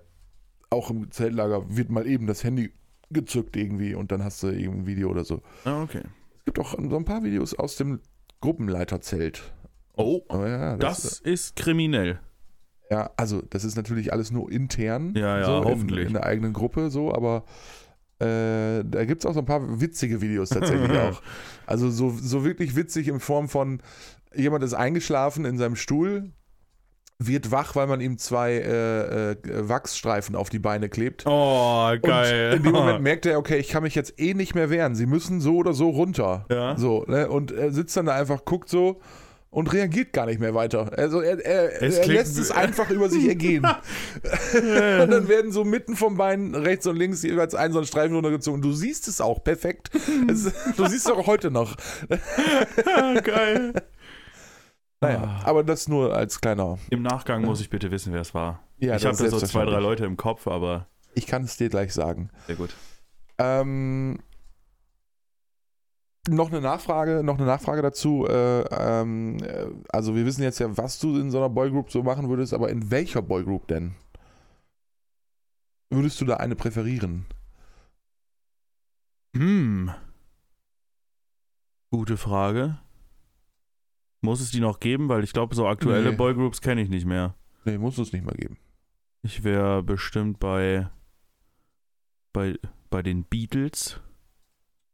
[SPEAKER 1] auch im Zeltlager wird mal eben das Handy gezückt irgendwie und dann hast du eben ein Video oder so.
[SPEAKER 2] Ah, okay.
[SPEAKER 1] Es gibt auch so ein paar Videos aus dem Gruppenleiterzelt.
[SPEAKER 2] Oh,
[SPEAKER 1] Oh, ja,
[SPEAKER 2] das ist kriminell.
[SPEAKER 1] Ja, also das ist natürlich alles nur intern.
[SPEAKER 2] Ja, ja,
[SPEAKER 1] so,
[SPEAKER 2] hoffentlich.
[SPEAKER 1] In, in der eigenen Gruppe so, aber äh, da gibt es auch so ein paar witzige Videos tatsächlich auch. Also so, so wirklich witzig in Form von, jemand ist eingeschlafen in seinem Stuhl, wird wach, weil man ihm zwei äh, äh, Wachsstreifen auf die Beine klebt.
[SPEAKER 2] Oh, geil.
[SPEAKER 1] Und in dem Moment merkt er, okay, ich kann mich jetzt eh nicht mehr wehren. Sie müssen so oder so runter.
[SPEAKER 2] Ja.
[SPEAKER 1] So, ne? Und er sitzt dann da einfach, guckt so und reagiert gar nicht mehr weiter. Also er, er,
[SPEAKER 2] Es
[SPEAKER 1] er lässt es einfach über sich ergehen. und dann werden so mitten vom Bein rechts und links jeweils ein so ein Streifen runtergezogen. Du siehst es auch perfekt. Es, du siehst es auch heute noch.
[SPEAKER 2] geil.
[SPEAKER 1] Naja,
[SPEAKER 2] Ah.
[SPEAKER 1] aber das nur als kleiner.
[SPEAKER 2] Im Nachgang muss ich bitte wissen, wer es war.
[SPEAKER 1] Ja,
[SPEAKER 2] ich habe da so zwei, drei. Leute im Kopf, aber
[SPEAKER 1] Ich kann es dir gleich sagen.
[SPEAKER 2] sehr gut.
[SPEAKER 1] Ähm, noch eine Nachfrage, noch eine Nachfrage dazu. Äh, ähm, äh, also wir wissen jetzt ja, was du in so einer Boygroup so machen würdest, aber in welcher Boygroup denn? Würdest du da eine präferieren?
[SPEAKER 2] Hm. Gute Frage. Muss es die noch geben? Weil ich glaube, so aktuelle
[SPEAKER 1] Nee.
[SPEAKER 2] Boygroups kenne ich nicht mehr.
[SPEAKER 1] Nee, muss es nicht mal geben.
[SPEAKER 2] Ich wäre bestimmt bei, bei, bei den Beatles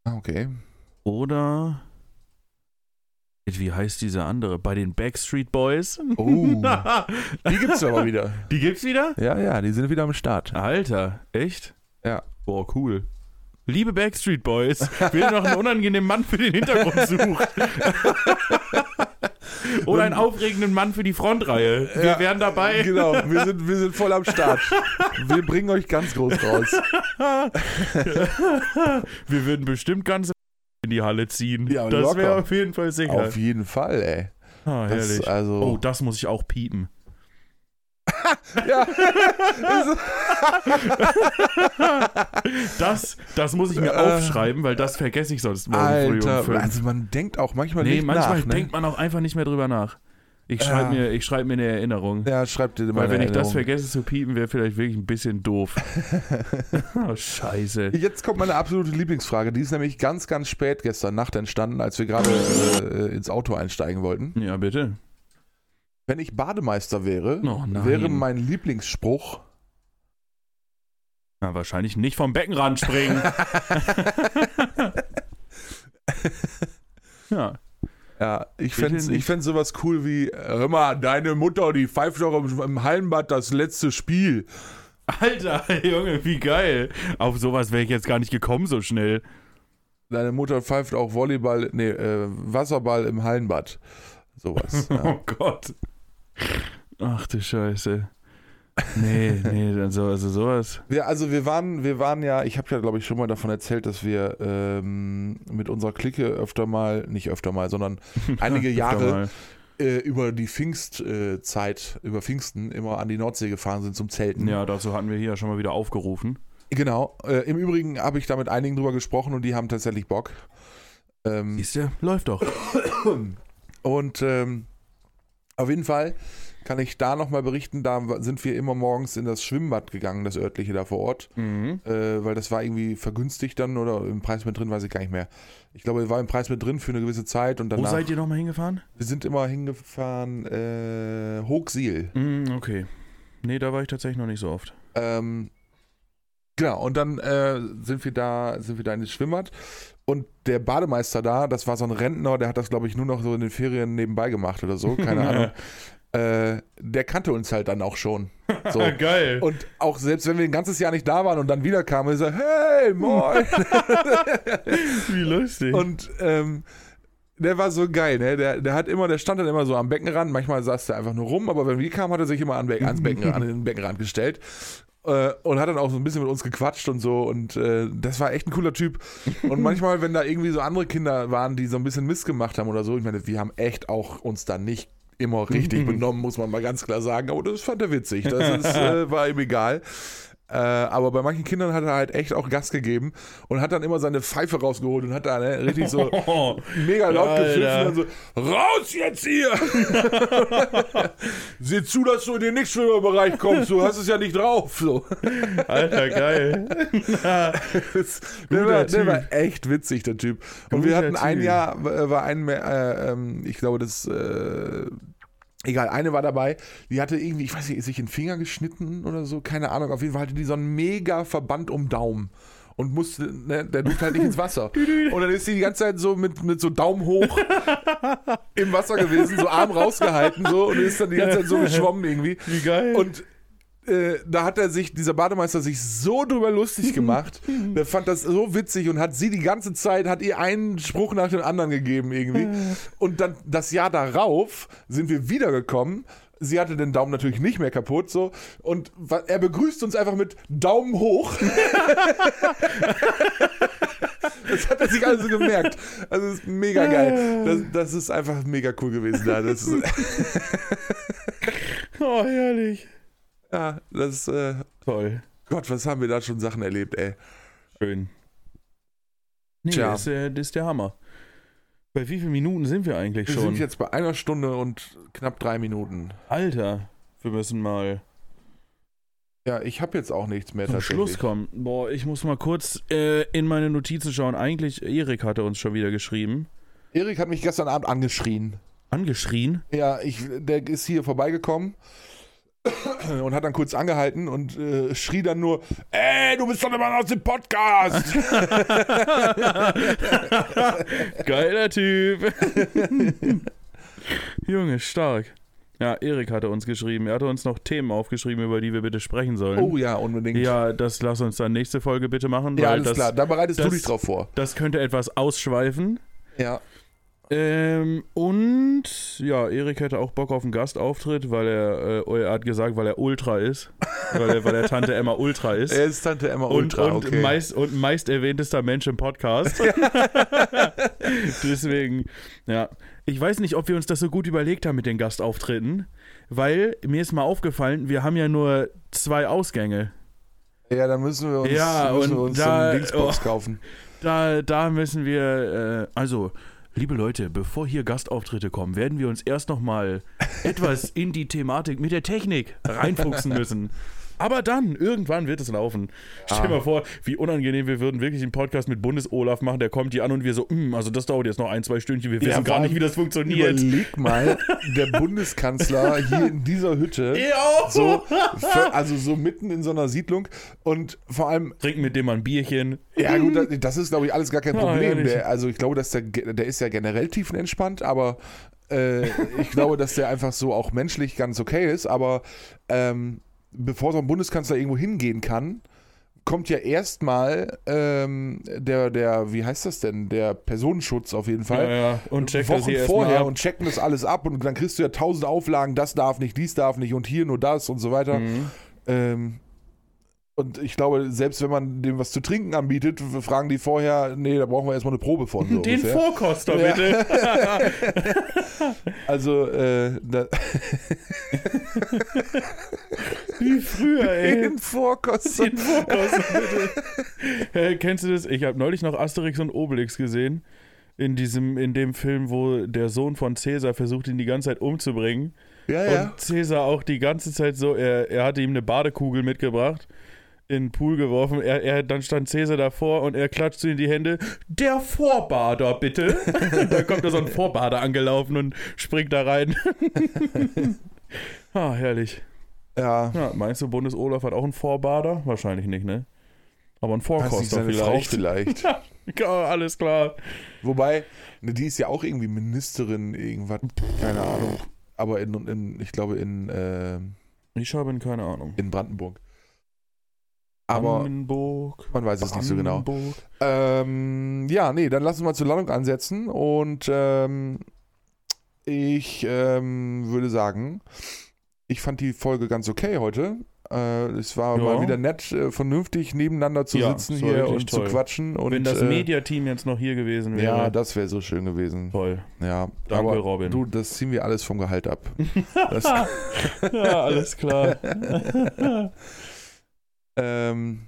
[SPEAKER 1] Ah, okay.
[SPEAKER 2] Oder wie heißt diese andere? Bei den Backstreet Boys.
[SPEAKER 1] Oh. Die gibt's aber wieder.
[SPEAKER 2] Die gibt's wieder?
[SPEAKER 1] Ja, ja, die sind wieder am Start.
[SPEAKER 2] Alter, echt?
[SPEAKER 1] Ja.
[SPEAKER 2] Boah, cool. Liebe Backstreet Boys, wer noch einen unangenehmen Mann für den Hintergrund sucht. Oder einen aufregenden Mann für die Frontreihe. Wir
[SPEAKER 1] Ja,
[SPEAKER 2] wären dabei.
[SPEAKER 1] Genau, wir sind, wir sind voll am Start. Wir bringen euch ganz groß raus.
[SPEAKER 2] Wir würden bestimmt ganz in die Halle ziehen.
[SPEAKER 1] Ja,
[SPEAKER 2] das wäre auf jeden Fall sicher.
[SPEAKER 1] Auf jeden Fall, ey.
[SPEAKER 2] ah,
[SPEAKER 1] Das,
[SPEAKER 2] herrlich.
[SPEAKER 1] also,
[SPEAKER 2] Oh, das muss ich auch piepen.
[SPEAKER 1] ja.
[SPEAKER 2] Das, das muss ich mir
[SPEAKER 1] Äh,
[SPEAKER 2] aufschreiben, weil das vergesse ich sonst morgen früh um
[SPEAKER 1] Alter,
[SPEAKER 2] fünf.
[SPEAKER 1] also man denkt auch manchmal
[SPEAKER 2] nee,
[SPEAKER 1] nicht
[SPEAKER 2] manchmal
[SPEAKER 1] nach. Ne?
[SPEAKER 2] denkt man auch einfach nicht mehr drüber nach. Ich schreibe
[SPEAKER 1] Ja.
[SPEAKER 2] mir, ich schreib mir eine Erinnerung.
[SPEAKER 1] ja, schreibt dir mal
[SPEAKER 2] Weil wenn
[SPEAKER 1] eine
[SPEAKER 2] ich das
[SPEAKER 1] Erinnerung.
[SPEAKER 2] vergesse zu piepen, wäre vielleicht wirklich ein bisschen doof. oh, scheiße.
[SPEAKER 1] Jetzt kommt meine absolute Lieblingsfrage. Die ist nämlich ganz, ganz spät gestern Nacht entstanden, als wir gerade äh, ins Auto einsteigen wollten.
[SPEAKER 2] Ja, bitte.
[SPEAKER 1] Wenn ich Bademeister wäre,
[SPEAKER 2] Oh
[SPEAKER 1] wäre mein Lieblingsspruch.
[SPEAKER 2] Ja, wahrscheinlich nicht vom Beckenrand springen. ja.
[SPEAKER 1] Ja, ich fände ich fänd sowas cool wie: Hör mal, deine Mutter, die pfeift doch im, im Hallenbad das letzte Spiel.
[SPEAKER 2] Alter, Junge, wie geil. Auf sowas wäre ich jetzt gar nicht gekommen so schnell.
[SPEAKER 1] Deine Mutter pfeift auch Volleyball, nee, äh, Wasserball im Hallenbad. Sowas. Ja.
[SPEAKER 2] Oh Gott. Ach du Scheiße. Nee, nee, also, also sowas.
[SPEAKER 1] Wir, also wir waren, wir waren ja, ich habe ja glaube ich schon mal davon erzählt, dass wir ähm, mit unserer Clique öfter mal, nicht öfter mal, sondern einige Jahre äh, über die Pfingstzeit, über Pfingsten immer an die Nordsee gefahren sind zum Zelten.
[SPEAKER 2] Ja, dazu hatten wir hier ja schon mal wieder aufgerufen.
[SPEAKER 1] Genau. Äh, Im Übrigen habe ich da mit einigen drüber gesprochen und die haben tatsächlich Bock. Ähm,
[SPEAKER 2] Siehst du? Läuft doch.
[SPEAKER 1] und ähm, auf jeden Fall kann ich da nochmal berichten, da sind wir immer morgens in das Schwimmbad gegangen, das örtliche da vor Ort.
[SPEAKER 2] Mhm.
[SPEAKER 1] äh, weil das war irgendwie vergünstigt dann oder im Preis mit drin, weiß ich gar nicht mehr. Ich glaube, er war im Preis mit drin für eine gewisse Zeit und
[SPEAKER 2] Wo
[SPEAKER 1] danach.
[SPEAKER 2] seid ihr nochmal hingefahren?
[SPEAKER 1] wir sind immer hingefahren, äh, Hochsiel.
[SPEAKER 2] Mhm, okay. Nee, da war ich tatsächlich noch nicht so oft.
[SPEAKER 1] Ähm, genau, und dann äh, sind wir da, sind wir da in das Schwimmbad und der Bademeister da, das war so ein Rentner, der hat das, glaube ich, nur noch so in den Ferien nebenbei gemacht oder so, keine Ahnung. Äh, der kannte uns halt dann auch schon. So.
[SPEAKER 2] Geil.
[SPEAKER 1] Und auch selbst wenn wir ein ganzes Jahr nicht da waren und dann wieder kamen, ist er, hey, moin.
[SPEAKER 2] Wie lustig.
[SPEAKER 1] Und ähm, der war so geil, ne? Der, der hat immer, der stand dann immer so am Beckenrand. Manchmal saß der einfach nur rum, aber wenn wir kamen, hat er sich immer an, Be- ans Beckenrand, an den Beckenrand gestellt. Äh, und hat dann auch so ein bisschen mit uns gequatscht und so. Und äh, das war echt ein cooler Typ. Und manchmal, wenn da irgendwie so andere Kinder waren, die so ein bisschen Mist gemacht haben oder so, ich meine, wir haben echt auch uns da nicht immer richtig benommen, muss man mal ganz klar sagen. Aber das fand er witzig. Das ist, äh, war ihm egal. Äh, aber bei manchen Kindern hat er halt echt auch Gas gegeben und hat dann immer seine Pfeife rausgeholt und hat da ne, richtig so
[SPEAKER 2] Oh,
[SPEAKER 1] mega laut
[SPEAKER 2] Alter.
[SPEAKER 1] gepfiffen und so, raus jetzt hier! Sieh zu, dass du in den Nichtschwimmerbereich kommst, du hast es ja nicht drauf. So.
[SPEAKER 2] Alter, geil.
[SPEAKER 1] Das, der, war, der war echt witzig, der Typ. Und wir
[SPEAKER 2] Guter
[SPEAKER 1] hatten ein
[SPEAKER 2] Typ.
[SPEAKER 1] Jahr, äh, war ein, äh, ähm, ich glaube, das, äh, egal, eine war dabei, die hatte irgendwie, ich weiß nicht, sich den Finger geschnitten oder so, keine Ahnung, auf jeden Fall hatte die so einen mega Verband um Daumen. Und musste, ne, der durfte halt nicht ins Wasser. Und dann ist sie die ganze Zeit so mit, mit so Daumen hoch im Wasser gewesen, so Arm rausgehalten so und ist dann die ganze Zeit so geschwommen irgendwie.
[SPEAKER 2] Wie geil.
[SPEAKER 1] Und äh, da hat er sich, dieser Bademeister sich so drüber lustig gemacht. der fand das so witzig und hat sie die ganze Zeit, hat ihr einen Spruch nach dem anderen gegeben irgendwie. Und dann das Jahr darauf sind wir wiedergekommen. Sie hatte den Daumen natürlich nicht mehr kaputt, so. Und er begrüßt uns einfach mit Daumen hoch. das hat er sich also gemerkt. Also, das ist mega geil. Das, das ist einfach mega cool gewesen da.
[SPEAKER 2] Oh, herrlich.
[SPEAKER 1] Ja, das, äh,
[SPEAKER 2] Toll.
[SPEAKER 1] Gott, was haben wir da schon Sachen erlebt, ey.
[SPEAKER 2] Schön. Nee,
[SPEAKER 1] Tja.
[SPEAKER 2] das ist, der, das ist der Hammer. Bei wie vielen Minuten sind wir eigentlich
[SPEAKER 1] Wir
[SPEAKER 2] schon?
[SPEAKER 1] sind jetzt bei einer Stunde und knapp drei Minuten.
[SPEAKER 2] Alter, wir müssen mal
[SPEAKER 1] Ja, ich habe jetzt auch nichts mehr
[SPEAKER 2] zum. Schluss kommen. Boah, ich muss mal kurz äh, in meine Notizen schauen. Eigentlich, Erik hatte uns schon wieder geschrieben.
[SPEAKER 1] Erik hat mich gestern Abend angeschrien.
[SPEAKER 2] Angeschrien.
[SPEAKER 1] Ja, ich, der ist hier vorbeigekommen und hat dann kurz angehalten und äh, schrie dann nur, ey, du bist doch immer noch aus dem Podcast.
[SPEAKER 2] Geiler Typ. Junge, stark. Ja, Erik hatte uns geschrieben. Er hatte uns noch Themen aufgeschrieben, über die wir bitte sprechen sollen.
[SPEAKER 1] oh ja, unbedingt.
[SPEAKER 2] Ja, das lass uns dann nächste Folge bitte machen.
[SPEAKER 1] Ja, alles
[SPEAKER 2] das,
[SPEAKER 1] klar. Da bereitest
[SPEAKER 2] das-
[SPEAKER 1] du dich drauf vor.
[SPEAKER 2] Das könnte etwas ausschweifen.
[SPEAKER 1] Ja.
[SPEAKER 2] Ähm, und ja, Erik hätte auch Bock auf einen Gastauftritt, weil er, äh, er hat gesagt, weil er Ultra ist. weil, er, weil er Tante Emma Ultra ist.
[SPEAKER 1] Er ist Tante Emma
[SPEAKER 2] und,
[SPEAKER 1] Ultra,
[SPEAKER 2] und,
[SPEAKER 1] okay.
[SPEAKER 2] meist, und meist erwähntester Mensch im Podcast. Deswegen, ja. Ich weiß nicht, ob wir uns das so gut überlegt haben mit den Gastauftritten, weil mir ist mal aufgefallen, wir haben ja nur zwei Ausgänge.
[SPEAKER 1] ja, dann müssen wir uns,
[SPEAKER 2] Ja,
[SPEAKER 1] müssen wir
[SPEAKER 2] und
[SPEAKER 1] uns
[SPEAKER 2] da-
[SPEAKER 1] so einen Dingsbox
[SPEAKER 2] oh.
[SPEAKER 1] kaufen.
[SPEAKER 2] Da, da müssen wir, äh, also, liebe Leute, bevor hier Gastauftritte kommen, werden wir uns erst nochmal etwas in die Thematik mit der Technik reinfuchsen müssen. Aber dann, irgendwann wird es laufen. Stell dir
[SPEAKER 1] Ah.
[SPEAKER 2] mal vor, wie unangenehm wir würden wirklich einen Podcast mit Bundes-Olaf machen, der kommt hier an und wir so, "Mm, also das dauert jetzt noch ein, zwei Stündchen, wir
[SPEAKER 1] Ja,
[SPEAKER 2] wissen gar nicht, wie das funktioniert.
[SPEAKER 1] Überleg mal, der Bundeskanzler hier in dieser Hütte,
[SPEAKER 2] Ja.
[SPEAKER 1] so, also so mitten in so einer Siedlung und vor allem,
[SPEAKER 2] Trinken mit dem mal ein Bierchen.
[SPEAKER 1] ja gut, das- das ist glaube ich alles gar kein
[SPEAKER 2] Ja,
[SPEAKER 1] Problem.
[SPEAKER 2] ehrlich.
[SPEAKER 1] Der, also ich glaube, dass der, der ist ja generell tiefenentspannt, aber äh, ich glaube, dass der einfach so auch menschlich ganz okay ist, aber ähm, bevor so ein Bundeskanzler irgendwo hingehen kann, kommt ja erstmal ähm, der, der, wie heißt das denn, der Personenschutz auf jeden Fall.
[SPEAKER 2] Ja, ja. Und check das
[SPEAKER 1] Wochen
[SPEAKER 2] hier
[SPEAKER 1] vorher und checken das alles ab und dann kriegst du ja tausend Auflagen, das darf nicht, dies darf nicht und hier nur das und so weiter.
[SPEAKER 2] Mhm.
[SPEAKER 1] Ähm, und ich glaube, selbst wenn man dem was zu trinken anbietet, fragen die vorher, nee, da brauchen wir erstmal eine Probe von. So
[SPEAKER 2] Den
[SPEAKER 1] ungefähr.
[SPEAKER 2] Vorkoster,
[SPEAKER 1] Ja.
[SPEAKER 2] bitte.
[SPEAKER 1] Also, äh, da,
[SPEAKER 2] Wie früher, ey.
[SPEAKER 1] den Vorkoster.
[SPEAKER 2] Den Vorkoster, bitte. Äh, kennst du das? Ich habe neulich noch Asterix und Obelix gesehen. In diesem, in dem Film, wo der Sohn von Cäsar versucht, ihn die ganze Zeit umzubringen.
[SPEAKER 1] Ja, ja.
[SPEAKER 2] Und Cäsar auch die ganze Zeit so, er, er hatte ihm eine Badekugel mitgebracht, in den Pool geworfen. Er, er, dann stand Cäsar davor und er klatscht in die Hände. Der Vorbader, bitte. da kommt da so ein Vorbader angelaufen und springt da rein. ah, herrlich.
[SPEAKER 1] ja.
[SPEAKER 2] Ja, meinst du, Bundes Olaf hat auch einen Vorbader? Wahrscheinlich nicht, ne? Aber ein Vorkoster vielleicht.
[SPEAKER 1] vielleicht.
[SPEAKER 2] Ja, alles klar.
[SPEAKER 1] Wobei, ne, die ist ja auch irgendwie Ministerin, irgendwas, keine Ahnung. Aber in, in ich glaube, in, äh,
[SPEAKER 2] Ich habe keine Ahnung.
[SPEAKER 1] in Brandenburg. Aber
[SPEAKER 2] Brandenburg.
[SPEAKER 1] man weiß es nicht so genau. Ähm, ja, nee, dann lass uns mal zur Landung ansetzen und ähm, ich ähm, würde sagen, ich fand die Folge ganz okay heute. Äh, es war
[SPEAKER 2] Ja.
[SPEAKER 1] mal wieder nett, äh, vernünftig nebeneinander zu
[SPEAKER 2] Ja,
[SPEAKER 1] sitzen hier und
[SPEAKER 2] toll.
[SPEAKER 1] zu quatschen. Und,
[SPEAKER 2] Wenn das
[SPEAKER 1] äh,
[SPEAKER 2] Mediateam jetzt noch hier gewesen wäre.
[SPEAKER 1] Ja, das wäre so schön gewesen.
[SPEAKER 2] toll.
[SPEAKER 1] Ja,
[SPEAKER 2] Danke,
[SPEAKER 1] aber
[SPEAKER 2] Robin.
[SPEAKER 1] du, das ziehen wir alles vom Gehalt ab.
[SPEAKER 2] Ja, alles klar.
[SPEAKER 1] ähm,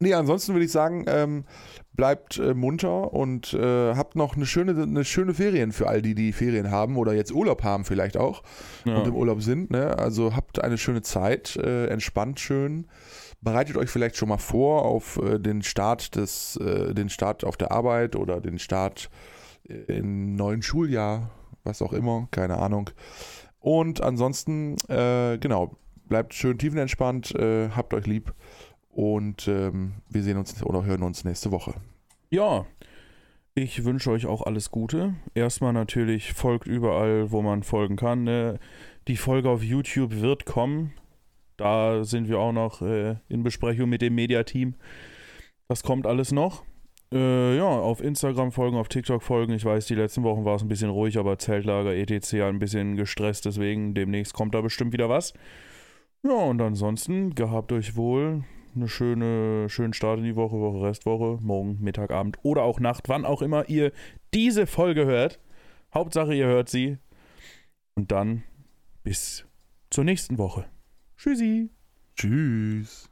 [SPEAKER 1] nee, ansonsten würde ich sagen, ähm, bleibt äh, munter und äh, habt noch eine schöne, eine schöne Ferien für all die, die Ferien haben oder jetzt Urlaub haben vielleicht auch
[SPEAKER 2] Ja.
[SPEAKER 1] und im Urlaub sind. Ne? Also habt eine schöne Zeit, äh, entspannt schön. Bereitet euch vielleicht schon mal vor auf äh, den Start des, äh, den Start auf der Arbeit oder den Start im neuen Schuljahr, was auch immer, keine Ahnung. Und ansonsten, äh, genau, bleibt schön tiefenentspannt, äh, habt euch lieb und ähm, wir sehen uns oder hören uns nächste Woche.
[SPEAKER 2] Ja, ich wünsche euch auch alles Gute. Erstmal natürlich folgt überall, wo man folgen kann. Ne? Die Folge auf YouTube wird kommen. Da sind wir auch noch äh, in Besprechung mit dem Mediateam. Das kommt alles noch. Äh, ja, auf Instagram folgen, auf TikTok folgen. Ich weiß, die letzten Wochen war es ein bisschen ruhig, aber Zeltlager, etc. ein bisschen gestresst, deswegen demnächst kommt da bestimmt wieder was. Ja, und ansonsten gehabt euch wohl eine schöne, schönen Start in die Woche, Woche, Restwoche, morgen, Mittag, Abend oder auch Nacht, wann auch immer ihr diese Folge hört. Hauptsache, ihr hört sie. Und dann bis zur nächsten Woche. Tschüssi.
[SPEAKER 1] Tschüss.